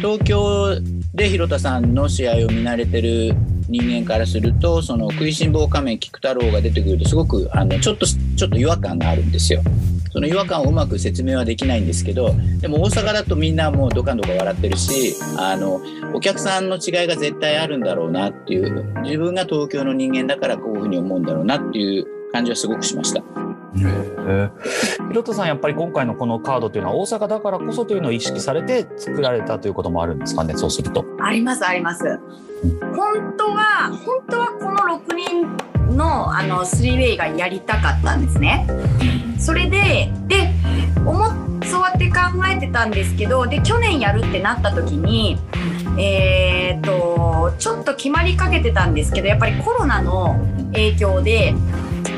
B: 東京で広田さんの試合を見慣れてる人間からするとその食いしん坊仮面菊太郎が出てくるとすごくあのちょっとちょっと違和感があるんですよ。その違和感をうまく説明はできないんですけどでも大阪だとみんなもうドカンドカ笑ってるしあのお客さんの違いが絶対あるんだろうなっていう自分が東京の人間だからこういうふうに思うんだろうなっていう感じはすごくしました。
A: ひろとさんやっぱり今回のこのカードというのは大阪だからこそというのを意識されて作られたということもあるんですかねそうすると。
C: ありますあります。本当は本当はこの6人のあのスリーウェイがやりたかったんですね。それでで思そうやって考えてたんですけどで去年やるってなった時にえーとちょっと決まりかけてたんですけどやっぱりコロナの影響で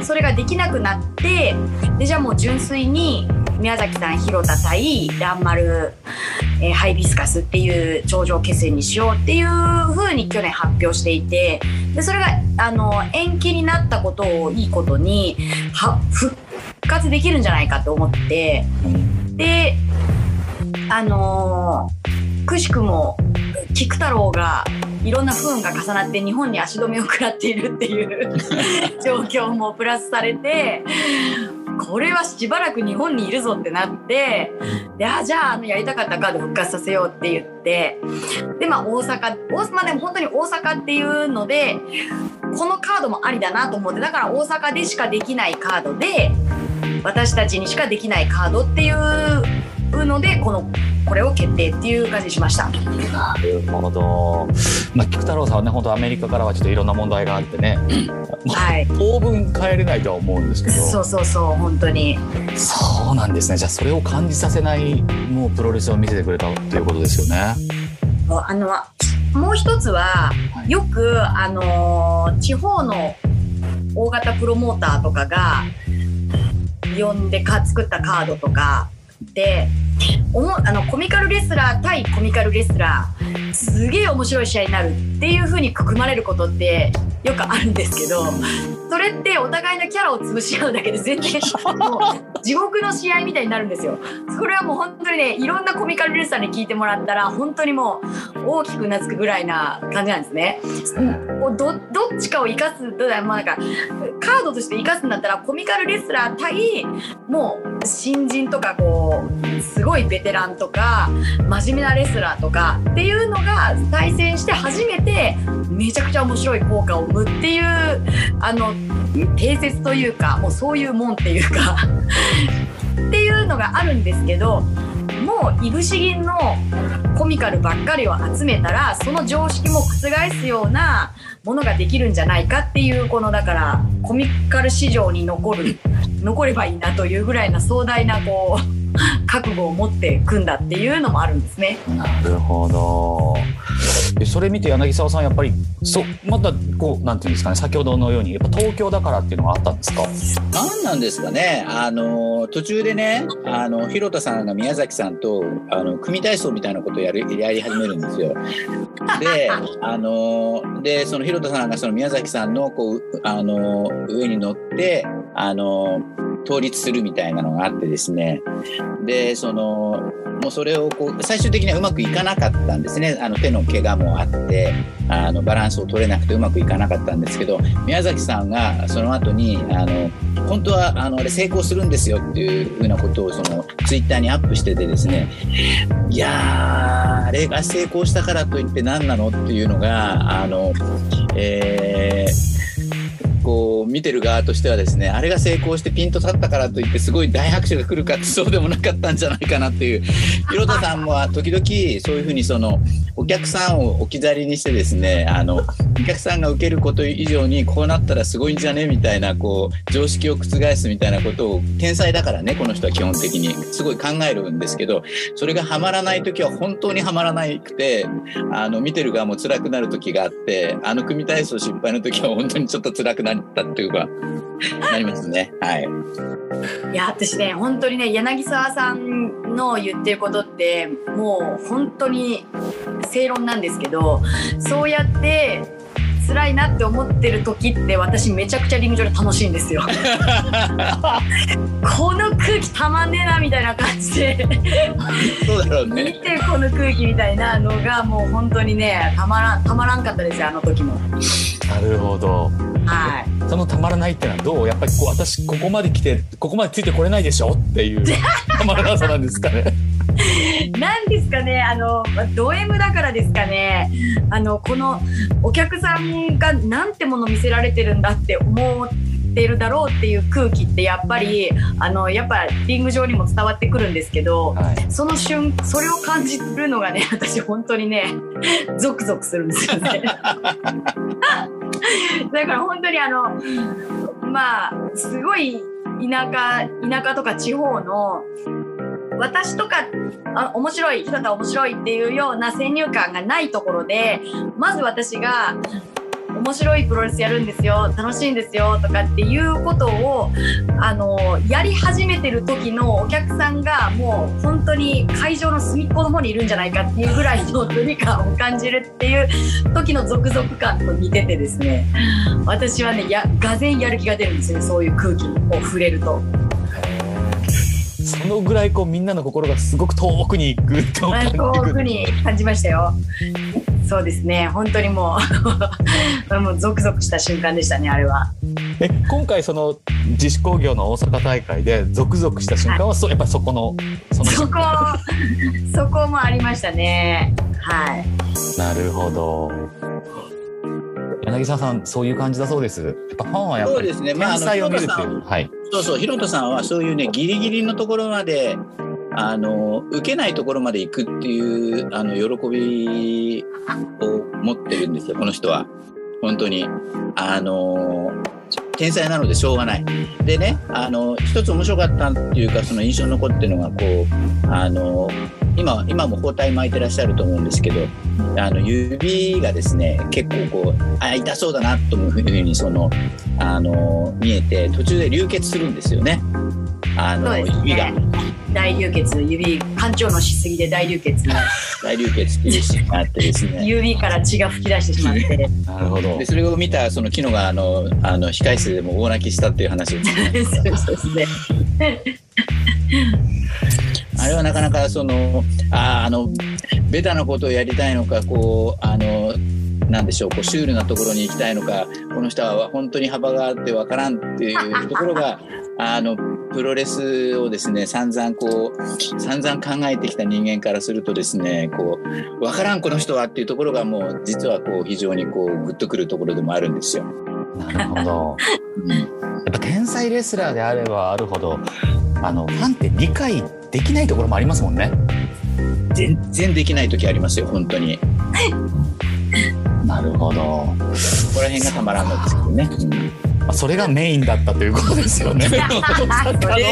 C: それができなくなってでじゃあもう純粋に宮崎さん広田対蘭丸、えー、ハイビスカスっていう頂上決戦にしようっていう風に去年発表していてでそれがあの延期になったことをいいことには復活できるんじゃないかと思ってであのー、くしくも菊太郎がいろんな不運が重なって日本に足止めを食らっているっていう 状況もプラスされてこれはしばらく日本にいるぞってなってであじゃああのやりたかったカード復活させようって言ってでまあ大阪大まあでも本当に大阪っていうのでこのカードもありだなと思ってだから大阪でしかできないカードで私たちにしかできないカードっていうのでこのこれを決定っていう感じにしました。
A: なるほど。まあ、菊太郎さんはね、本当アメリカからはちょっといろんな問題があってね。はい。当分帰れないとは思うんですけど。
C: そうそうそう、本当に。
A: そうなんですね。じゃあ、それを感じさせない、もうプロレスを見せてくれたということですよね。
C: あの、もう一つは、よく、あの、地方の大型プロモーターとかが。呼んでか作ったカードとかでおもあのコミカルレスラー対コミカルレスラーすげえ面白い試合になるっていう風に含まれることってよくあるんですけどそれってお互いのキャラを潰し合うだけで全然 もう地獄の試合みたいになるんですよ。それはもう本当にねいろんなコミカルレスラーに聞いてもらったら本当にもう大きくうなずくぐらいな感じなんですね。どどっちかを生かすどうだ、まあ、なんかカードとして生かすんだったらコミカルレスラー対もう新人とかこうすごいベテランとか真面目なレスラーとかっていうのが対戦して初めてめちゃくちゃ面白い効果を生むっていうあの定説というかもうそういうもんっていうかっていうのがあるんですけどもういぶし銀のコミカルばっかりを集めたらその常識も覆すようなものができるんじゃないかっていうこのだからコミカル市場に残る残ればいいなというぐらいな壮大なこう覚悟を持って組んだっていうのもあるんですね。
A: なるほど。それ見て柳沢さんやっぱりそまたこうなんていうんですかね先ほどのようにやっぱ東京だからっていうのがあったんですか？
B: 何なんですかね。あの途中でねあの広田さんが宮崎さんとあの組体操みたいなことをやるやり始めるんですよ。であのでその広田さんがその宮崎さんのこうあの上に乗ってあの倒立するみたいなのがあってですね。でそのもうそれをこう最終的にはうまくいかなかったんですね。あの手の怪我もあってあのバランスを取れなくてうまくいかなかったんですけど宮崎さんがその後にあの本当はあのあれ成功するんですよっていうふうなことをそのツイッターにアップしててですね。いやあれが成功したからといって何なのっていうのがあの、えーこう見てる側としてはですねあれが成功してピンと立ったからといってすごい大拍手が来るかってそうでもなかったんじゃないかなっていう 広田さんも時々そういうふうにそのお客さんを置き去りにしてですねあのお客さんが受けること以上にこうなったらすごいんじゃねみたいなこう常識を覆すみたいなことを天才だからねこの人は基本的にすごい考えるんですけどそれがはまらない時は本当にはまらなくてあの見てる側も辛くなる時があってあの組体操失敗の時は本当にちょっと辛くなったっていうかなりますね。はい。
C: いや私ね本当にね柳沢さんの言ってることってもう本当に正論なんですけどそうやって辛いなって思ってる時って私めちゃくちゃリング上で楽しいんですよ。この空気たまんねえなみたいな感じで
B: そうだろうね
C: 見てこの空気みたいなのがもう本当にねたまらんたまらんかったですよあの時も。
A: なるほど。
C: はい。
A: そのたまらないっていうのはどう？やっぱりこう私ここまで来てここまでついてこれないでしょ？っていうたまらなさなんですかね。
C: な んですかね。あのド M だからですかね。あのこのお客さんがなんてもの見せられてるんだって思ってるだろうっていう空気ってやっぱりあのやっぱリング上にも伝わってくるんですけど、
A: はい。
C: その瞬それを感じるのがね 私本当にねゾクゾクするんですよね。だから本当にあのまあすごい田舎田舎とか地方の私とかあ面白い人だ面白いっていうような先入観がないところでまず私が面白いプロレスやるんですよ楽しいんですよとかっていうことをあのやり始めてる時のお客さんがもう本当に会場の隅っこの方にいるんじゃないかっていうぐらいの距離感を感じるっていう時の続々感と似ててですね私はねやがぜんやる気が出るんですよねそういう空気に触れると。
A: そのぐらいこうみんなの心がすごく遠くに行くと
C: 遠くに感じましたよ。そうですね本当にもう もうゾクゾクした瞬間でしたねあれは。
A: え今回その自主工業の大阪大会でゾクゾクした瞬間は、そうやっぱりそこのその
C: そこ そこもありましたね。はい。
A: なるほど柳沢さんそういう感じだそうですやっぱファンはやっぱり天才を見るって
B: 広田さ
A: いうはい
B: そうそう、ヒロトさんはそういうね、ギリギリのところまで、あの、受けないところまで行くっていう、あの、喜びを持ってるんですよ、この人は。本当に。あの、天才なのでしょうがない。でね、あの、一つ面白かったっていうか、その印象に残ってるのが、こう、あの、今、今も包帯巻いてらっしゃると思うんですけど、あの、指がですね、結構こう、あ、痛そうだなというふうに、その、あの、見えて、途中で流血するんですよね。あの、
C: そうです
B: 指が
C: ね。大流血指干潮のしすぎで大流血
B: 大流血っていうシーンがあってですね。
C: 指から血が吹き出してしまって。
A: なるほど
B: でそれを見たそのキノがあのあの控室でも大泣きしたっていう話を
C: そうですね。
B: あれはなかなかそのあーあのベタなことをやりたいのかこうあのなんでしょうこうシュールなところに行きたいのかこの人は本当に幅があってわからんっていうところが あのプロレスをですね散々こう散々考えてきた人間からするとですねこうわからんこの人はっていうところがもう実はこう非常にこうグッとくるところでもあるんですよ。
A: なるほど
B: うん
A: やっぱ天才レスラーであればあるほどあのファンって理解できないところもありますもんね。
B: 全然できない時ありますよ本当に。こ
A: なるほど。
B: こら辺がたまらんのですけどね、
A: まあそれがメインだったということですよね。
B: 現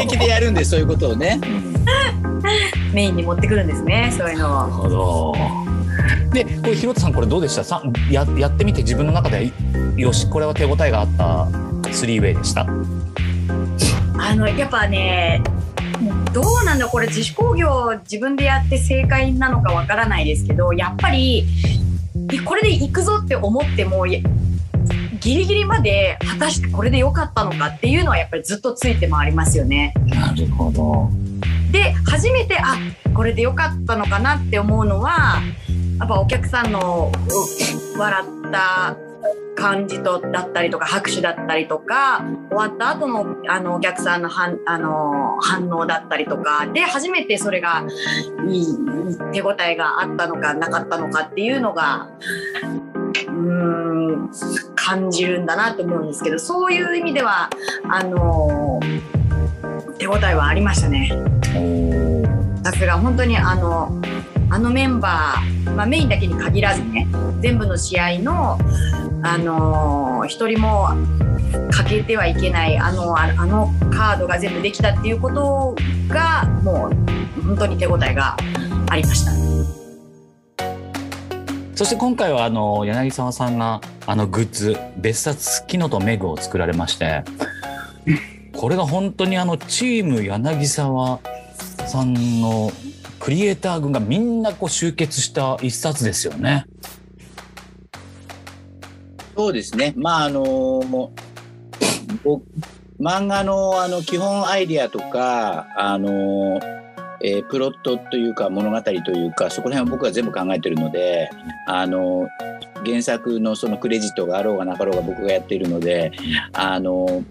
B: 役でやるんでそういうことをね、
C: メインに持ってくるんですねそういうのを。
A: なるほど。で、これ、ひろたさん、これどうでした？さややってみて、自分の中で、よし、これは手応えがあったスリーウェイでした？
C: あのやっぱねどうなんだこれ自主工業自分でやって正解なのかわからないですけどやっぱりえこれで行くぞって思ってもギリギリまで果たしてこれで良かったのかっていうのはやっぱりずっとついて回りますよね。
A: なるほど。
C: で初めてあこれで良かったのかなって思うのはやっぱお客さんのう笑った感じとだったりとか拍手だったりとか終わった後のあのお客さんの反あの反応だったりとかで初めてそれがいい手応えがあったのかなかったのかっていうのがうん感じるんだなと思うんですけどそういう意味ではあの手応えはありましたね。さすが本当にあのあのメンバー、まあ、メインだけに限らずね全部の試合の、あのー、一人も欠けてはいけないあのあのカードが全部できたっていうことがもう本当に手応えがありました。
A: そして今回はあの柳沢さんがあのグッズ別冊キノとメグを作られまして これが本当にあのチーム柳沢さんのクリエイター軍がみんなこう集結した一冊ですよね。
B: そうですね。まああの漫画のあの基本アイディアとかあのえー、プロットというか物語というかそこら辺は僕は全部考えてるのであの原作のそのクレジットがあろうがなかろうが僕がやっているのであの、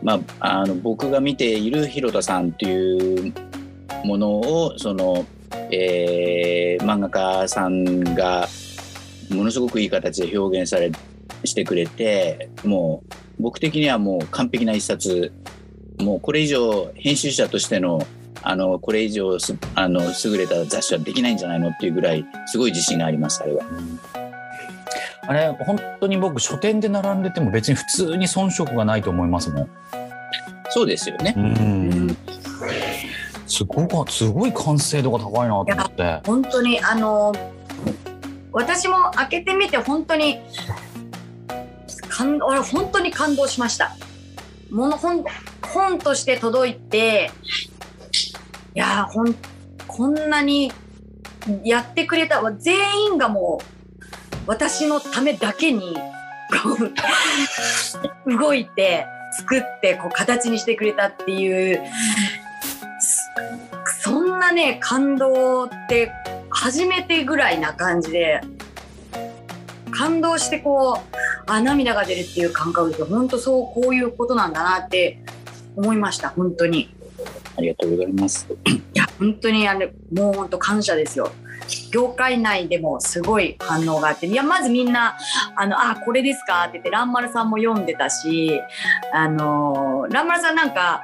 B: まあ、あの僕が見ている広田さんっていうものをその、えー、漫画家さんがものすごくいい形で表現されしてくれてもう僕的にはもう完璧な一冊もうこれ以上編集者としてのあのこれ以上あの優れた雑誌はできないんじゃないのっていうぐらいすごい自信がありますあれは。
A: あれ本当に僕書店で並んでても別に普通に遜色がないと思いますもん。
B: そうですよね。
A: うんすごいすごい完成度が高いなと思って。
C: 本当にあの私も開けてみて本当に感俺本当に感動しました。もの本本として届いていやほんこんなにやってくれた全員がもう私のためだけに 動いて作ってこう形にしてくれたっていうなね感動って初めてぐらいな感じで感動してこうあ涙が出るっていう感覚で本当そうこういうことなんだなって思いました本当に。
B: ありがとうございます。
C: いや、本当にあれ、もう本当感謝ですよ。業界内でもすごい反応があって、いや、まずみんな、あの、あ、これですかって言って、蘭丸さんも読んでたし、あの、蘭丸さんなんか、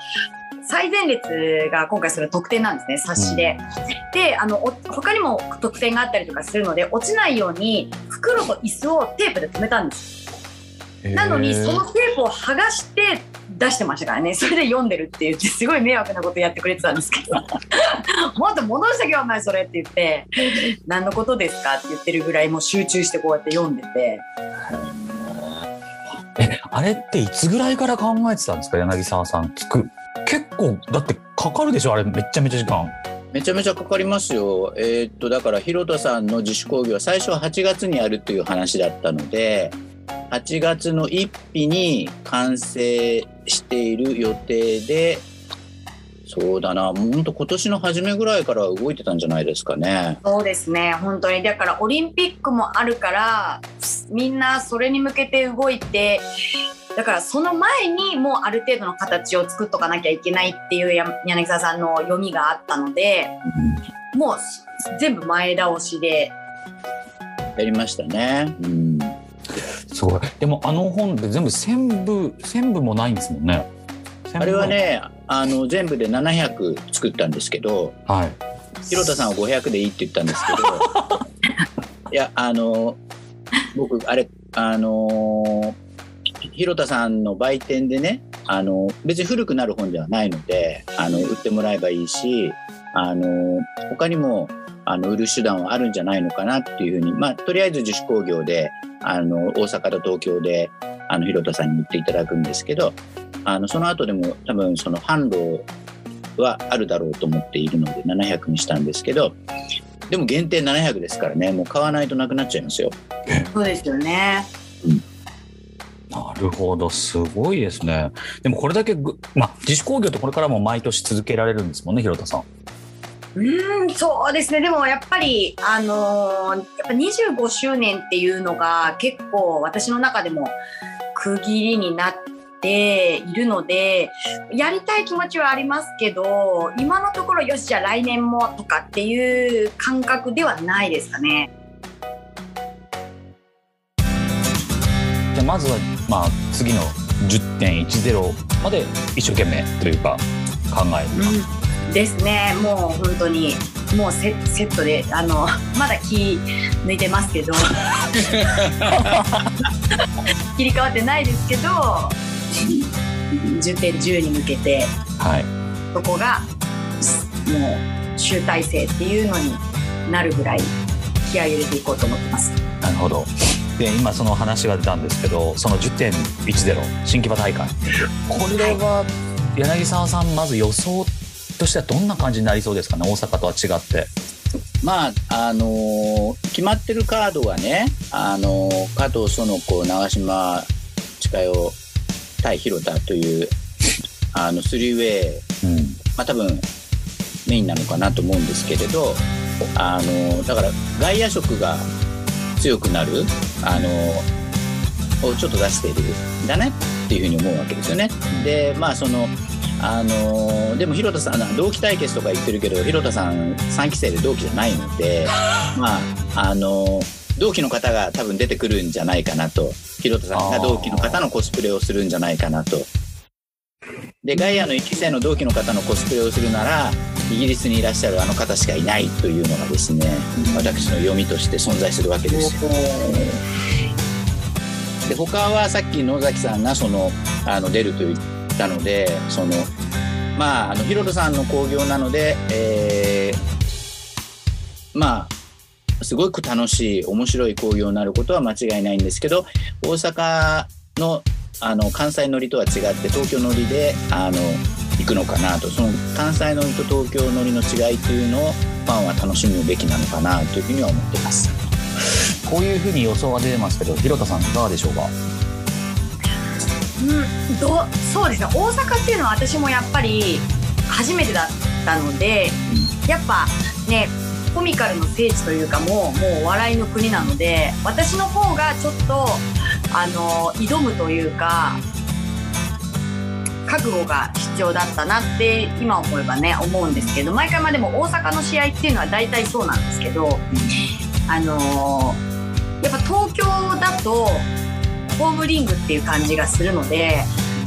C: 最前列が今回それ特典なんですね冊子で。であの他にも特典があったりとかするので落ちないように袋と椅子をテープで留めたんです。なのにそのテープを剥がして出してましたからね。それで読んでるって言ってすごい迷惑なことやってくれてたんですけど。もっと戻してけお前それって言って。何のことですかって言ってるぐらいもう集中してこうやって読んでて。
A: えあれっていつぐらいから考えてたんですか柳沢さんつく。結構だってかかるでしょ？あれめちゃめちゃ時間。
B: めちゃめちゃかかりますよ。えー、っとだから広田さんの自主講義は最初は8月にやるという話だったので8月の1日に完成している予定でそうだな。本当今年の初めぐらいから動いてたんじゃないですかね。
C: そうですね。本当に。だからオリンピックもあるからみんなそれに向けて動いてだからその前にもうある程度の形を作っとかなきゃいけないっていう柳沢さんの読みがあったので、うん、もう全部前倒しで。
B: やりましたね。うん。
A: すごい。でもあの本で全部1000部1000部もないんですもんね
B: あれはねあの全部で700作ったんですけど、
A: はい、
B: 広田さんは500でいいって言ったんですけど いやあの僕あれあの広田さんの売店でねあの別に古くなる本ではないのであの売ってもらえばいいしあの他にもあの売る手段はあるんじゃないのかなっていうふうに、まあ、とりあえず自主工業であの大阪と東京であの広田さんに売っていただくんですけどあのその後でも多分その販路はあるだろうと思っているので700にしたんですけどでも限定700ですからねもう買わないとなくなっちゃいますよ。
C: そうですよね、
A: うんなるほど、すごいですね。でもこれだけ、まあ、自主工業ってこれからも毎年続けられるんですもんね、広田さん。
C: うんそうですねでもやっぱりあのー、やっぱ25周年っていうのが結構私の中でも区切りになっているのでやりたい気持ちはありますけど今のところよしじゃあ来年もとかっていう感覚ではないですかね。
A: じゃあまずは、まあ、次の10.10まで一生懸命というか考える、
C: うん、ですね。もう本当にもうセセットであの まだ気抜いてますけど。切り替わってないですけど10点10に向けて、はい、そこがもう集大成っていうのになるぐらい気合い入れていこうと思ってます。
A: なるほど。で今その話が出たんですけどその10.10新木場大会。これは柳沢さんまず予想としてはどんな感じになりそうですかね？大阪とは違って。
B: まああのー、決まってるカードはね、あのー、加藤園子長島千佳代対広田というあのスリーウェイ、うん、まあ多分メインなのかなと思うんですけれどあのだから外野色が強くなるあのをちょっと出しているんだねっていうふうに思うわけですよね。でまあそのあのでも広田さん同期対決とか言ってるけど広田さん3期生で同期じゃないので まああの同期の方が多分出てくるんじゃないかなと広田さんが同期の方のコスプレをするんじゃないかなと。でガイアの1期生の同期の方のコスプレをするならイギリスにいらっしゃるあの方しかいないというのがですね私の読みとして存在するわけですよ。で他はさっき野崎さんがそのあの出ると言ったのでそのまああのヒロトさんの興行なので、えー、まあすごく楽しい面白い興行になることは間違いないんですけど大阪のあの関西乗りとは違って東京乗りであの行くのかなと。その関西乗りと東京乗りの違いというのをファンは楽しむべきなのかなというふうには思ってます。
A: こういうふうに予想が出てますけど広田さんいかがでしょうか？
C: うんどそうですね。大阪っていうのは私もやっぱり初めてだったのでやっぱねコミカルの聖地というかもうもうお笑いの国なので私の方がちょっとあの挑むというか覚悟が必要だったなって今思えばね思うんですけど毎回まあでも大阪の試合っていうのは大体そうなんですけどあのやっぱ東京だとホームリングっていう感じがするので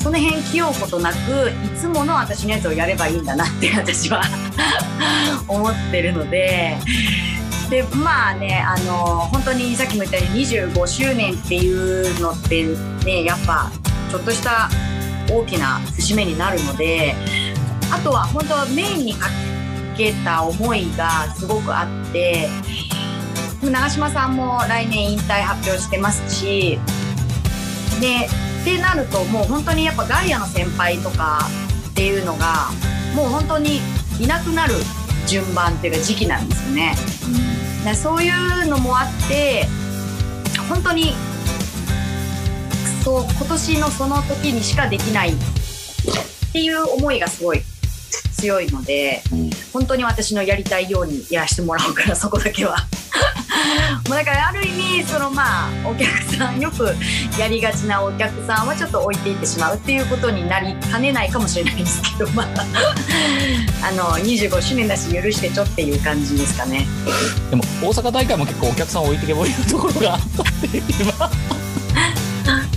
C: その辺気負うことなくいつもの私のやつをやればいいんだなって 私は 思ってるので。でまあねあの本当にさっきも言ったように25周年っていうのってねやっぱちょっとした大きな節目になるのであとは本当はメインにかけた思いがすごくあって長嶋さんも来年引退発表してますしでってなるともう本当にやっぱガイアの先輩とかっていうのがもう本当にいなくなる順番っていうか時期なんですよね。うん、そういうのもあって本当にそう今年のその時にしかできないっていう思いがすごい強いので、うん、本当に私のやりたいようにやらせてもらうからそこだけは。もうだからある意味そのまあお客さんよくやりがちなお客さんはちょっと置いていってしまうっていうことになりかねないかもしれないですけどまあ あの25周年だし許してちょっていう感じですかね。
A: でも大阪大会も結構お客さん置いてけぼりのところがあったって今。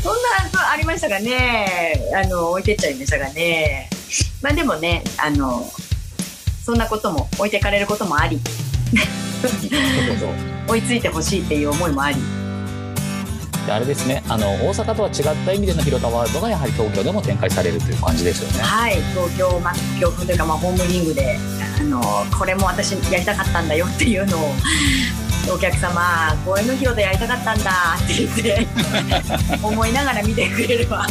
C: そんなありましたがね。あの置いてっちゃいましたがね。まあでもねあのそんなことも置いてかれることもあり追いついてほしいっていう思いもあり。
A: あれですね。あの大阪とは違った意味での広田ワールドがやはり東京でも展開されるという感じですよね。
C: はい。東京、まあ、東京というか、まあ、ホームリングであのこれも私やりたかったんだよっていうのをお客様公園の広田やりたかったんだって言って 思いながら見てくれれば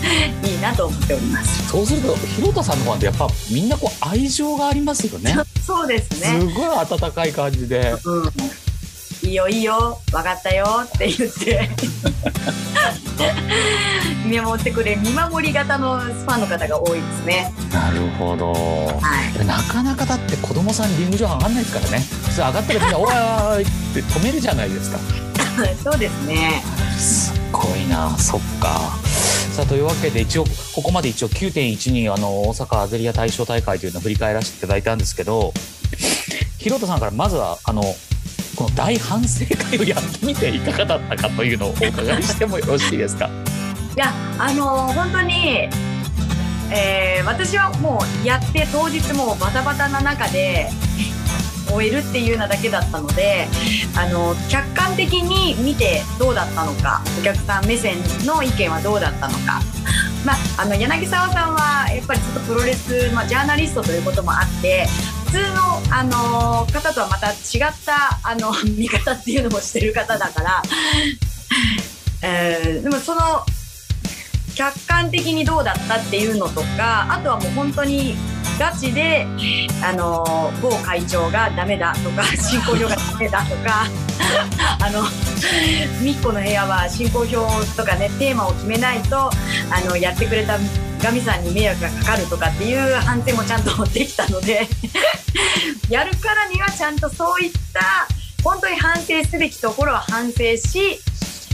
C: いいなと思っております。
A: そうすると広田さんのファンってやっぱみんなこう愛情がありますよね。
C: そうですね。
A: すごい温かい感じで、うん、
C: いいよいいよ分かったよって言って。見守ってくれ見守り型のファンの方が多いですね。
A: なるほど、はい、なかなかだって子供さんリング上上がんないですからね。普通上がったらみんな「おいおい」って止めるじゃないですか。
C: そうですね。
A: すごいなそっかさあというわけで一応ここまで一応9.12あの大阪アゼリア大賞大会というのを振り返らせていただいたんですけど広田さんからまずはあのこの大反省会をやってみていかがだったかというのをお伺いしてもよろしいですか？
C: いやあの本当に、えー、私はもうやって当日もバタバタな中で終えるっていうようなだけだったのであの客観的に見てどうだったのかお客さん目線の意見はどうだったのか。まあ、あの柳沢さんはやっぱりちょっとプロレス、まあ、ジャーナリストということもあって普通の、あの方とはまた違ったあの 見方っていうのもしてる方だから、えー、でもその客観的にどうだったっていうのとかあとはもう本当にガチで、あの某会長がダメだとか 進行表がダメだとか あのみっこの部屋は進行表とかねテーマを決めないとあのやってくれたガミさんに迷惑がかかるとかっていう反省もちゃんとできたので やるからにはちゃんとそういった本当に反省すべきところは反省し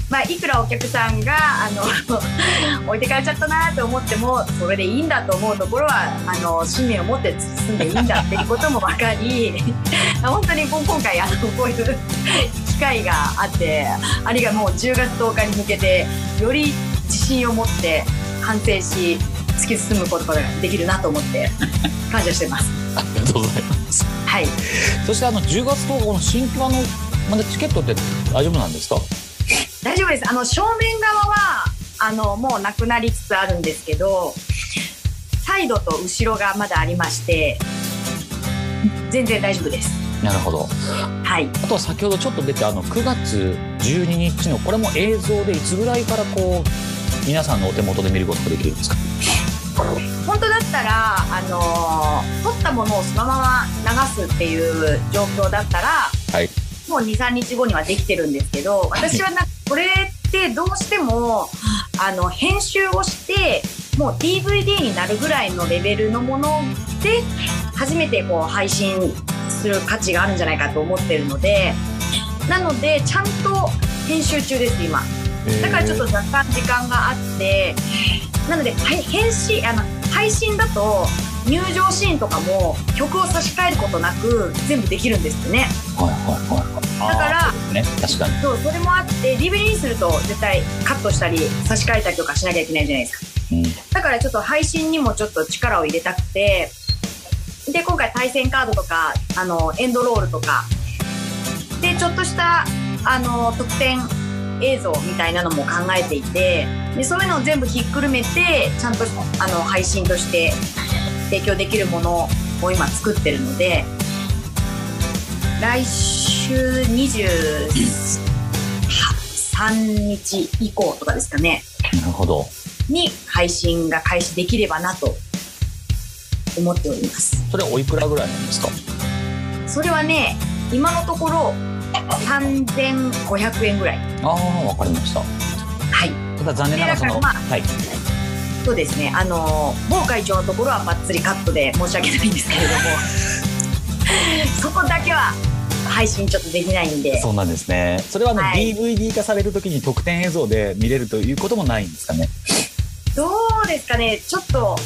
C: まあ、いくらお客さんがあの 置いてかれちゃったなと思ってもそれでいいんだと思うところはあの信念を持って進んでいいんだっていうことも分かり 本当に今回あのこういう機会があってありがもう10月10日に向けてより自信を持って反省し突き進むことができるなと思って感謝してます。
A: ありがとうございます。
C: はい。
A: そしてあの10月10日の新規版のまだチケットって大丈夫なんですか？
C: 大丈夫です。あの正面側はあのもうなくなりつつあるんですけど、サイドと後ろがまだありまして、全然大丈夫です。
A: なるほど。
C: はい。
A: あとは先ほどちょっと出てあの9月12日のこれも映像でいつぐらいからこう皆さんのお手元で見ることができるんですか？
C: 本当だったらあの撮ったものをそのまま流すっていう状況だったら、
A: はい、
C: もう23日後にはできてるんですけど私はなこれってどうしてもあの編集をしてもう DVD になるぐらいのレベルのもので初めてこう配信する価値があるんじゃないかと思ってるのでなのでちゃんと編集中です今。だからちょっと若干時間があってなので編集あの配信だと入場シーンとかも曲を差し替えることなく全部できるんですね。
A: はいはいはい
C: だから、
A: ね、確かに。
C: そうそれもあって DVD にすると絶対カットしたり差し替えたりとかしなきゃいけないじゃないですか、うん、だからちょっと配信にもちょっと力を入れたくてで今回対戦カードとかあのエンドロールとか。でちょっとしたあの特典映像みたいなのも考えていてでそういうのを全部ひっくるめてちゃんとあの配信として提供できるものを今作ってるので来週23日以降とかですかね。
A: なるほど。
C: に配信が開始できればなと思っております。
A: それはおいくらぐらいなんですか？
C: それはね、今のところ3500円ぐらい。
A: ああ、わかりました。
C: はい。
A: ただ残念ながらその、まあ、はい。
C: そうですね。あの某会長のところはばっつりカットで申し訳ないんですけれども、そこだけは配信ちょっとできないんで。
A: そうなんですね。それはあの、はい、DVD 化される時に特典映像で見れるということもないんですかね？
C: どうですかね。ちょっと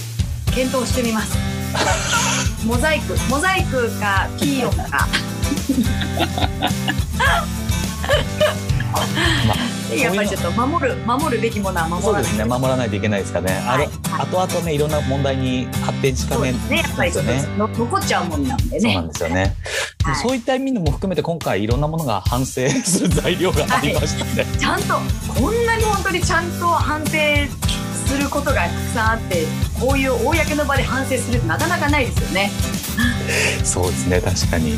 C: 検討してみます。モザイクモザイクかピーヨンかまあ、やっぱりちょっと守る守るべきものは守らない
A: そうですね。守らないといけないですかね、はい、あとあとねいろんな問題に発展しかね
C: ね。やっぱりね、残っちゃうもんなんでね。
A: そうなんですよね、はい、そういった意味も含めて今回いろんなものが反省する材料がありましたね、
C: はい、ちゃんとこんなに本当にちゃんと反省することがたくさんあってこういう公の場で反省するってなかなかないですよね
A: そうですね確かに、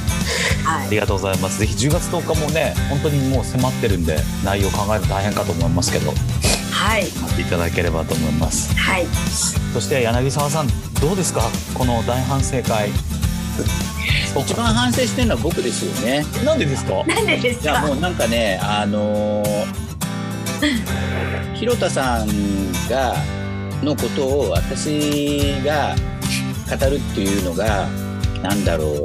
A: はい、ありがとうございますぜひ10月10日もね本当にもう迫ってるんで内容考えると大変かと思いますけど
C: はい
A: 待っていただければと思います
C: はい
A: そして柳沢さんどうですか？この大反省会
B: 一番反省してるのは僕ですよね。
A: なんでですか。
C: なんでですか。いや
B: もうなんかね、あのー、広田さんがのことを私が語るっていうのがなんだろうこ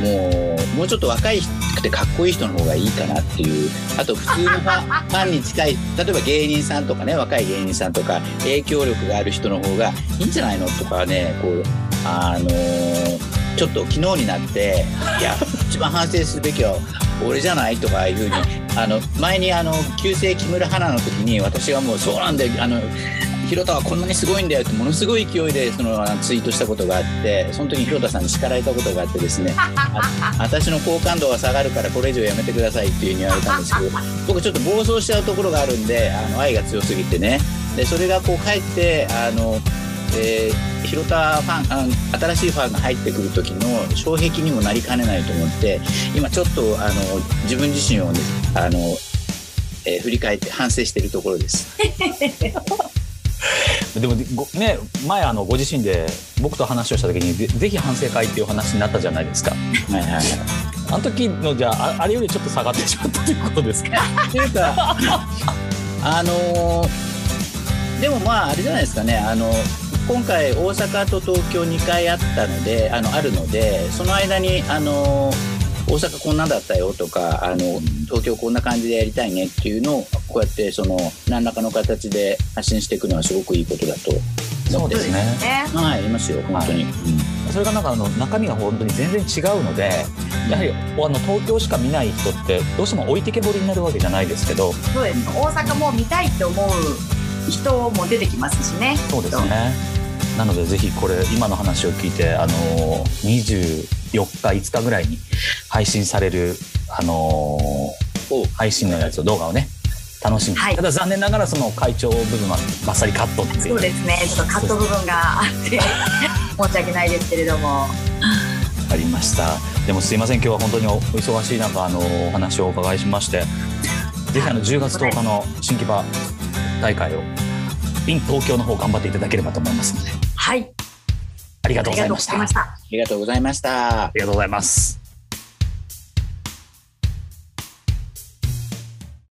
B: うもうもうちょっと若いくてかっこいい人の方がいいかなっていうあと普通のファンファンに近い例えば芸人さんとかね若い芸人さんとか影響力がある人の方がいいんじゃないのとかねこうあのー、ちょっと昨日になっていや一番反省するべきは俺じゃないとかいうふうにあの前にあの旧姓木村花の時に私がもうそうなんであの広田はこんなにすごいんだよってものすごい勢いでそのツイートしたことがあってその時に広田さんに叱られたことがあってですね 私の好感度が下がるからこれ以上やめてくださいっていうふうに言われたんですけど僕ちょっと暴走しちゃうところがあるんであの愛が強すぎてね。でそれがこう帰ってあの、えー、広田ファンあ新しいファンが入ってくる時の障壁にもなりかねないと思って今ちょっとあの自分自身をねあの、えー、振り返って反省しているところです。
A: でもね前あのご自身で僕と話をした時にぜひ反省会っていう話になったじゃないですか。はいはい、あの時のじゃああれよりちょっと下がってしまったということですか？っていうか
B: あのー、でもまああれじゃないですかねあの今回大阪と東京2回あったのであのあるのでその間にあのー大阪こんなだったよとかあの東京こんな感じでやりたいねっていうのをこうやってその何らかの形で発信していくのはすごくいいことだと
A: そうですね。
B: はい、いますよ、本当に。はい
A: うん、それがなんかあの中身が本当に全然違うので、やはりあの東京しか見ない人ってどうしても置いてけぼりになるわけじゃないですけど。
C: そうです。大阪も見たいって思う人も出てきますしね。
A: そうですね。なのでぜひこれ今の話を聞いてあの24日5日ぐらいに配信されるあの配信のやつを動画をね楽しみ、はい、ただ残念ながらその会長部分はバッサリカットっていう。
C: そうですね。ちょっとカット部分があって 申し訳ないですけれども。
A: ありました。でもすいません。今日は本当にお忙しい中あのお話をお伺いしまして。ぜひあの10月10日の新木場大会を in 東京の方頑張っていただければと思いますので。
C: はい。
A: ありがとうございました。
B: ありがとうございました。
A: ありがとうございます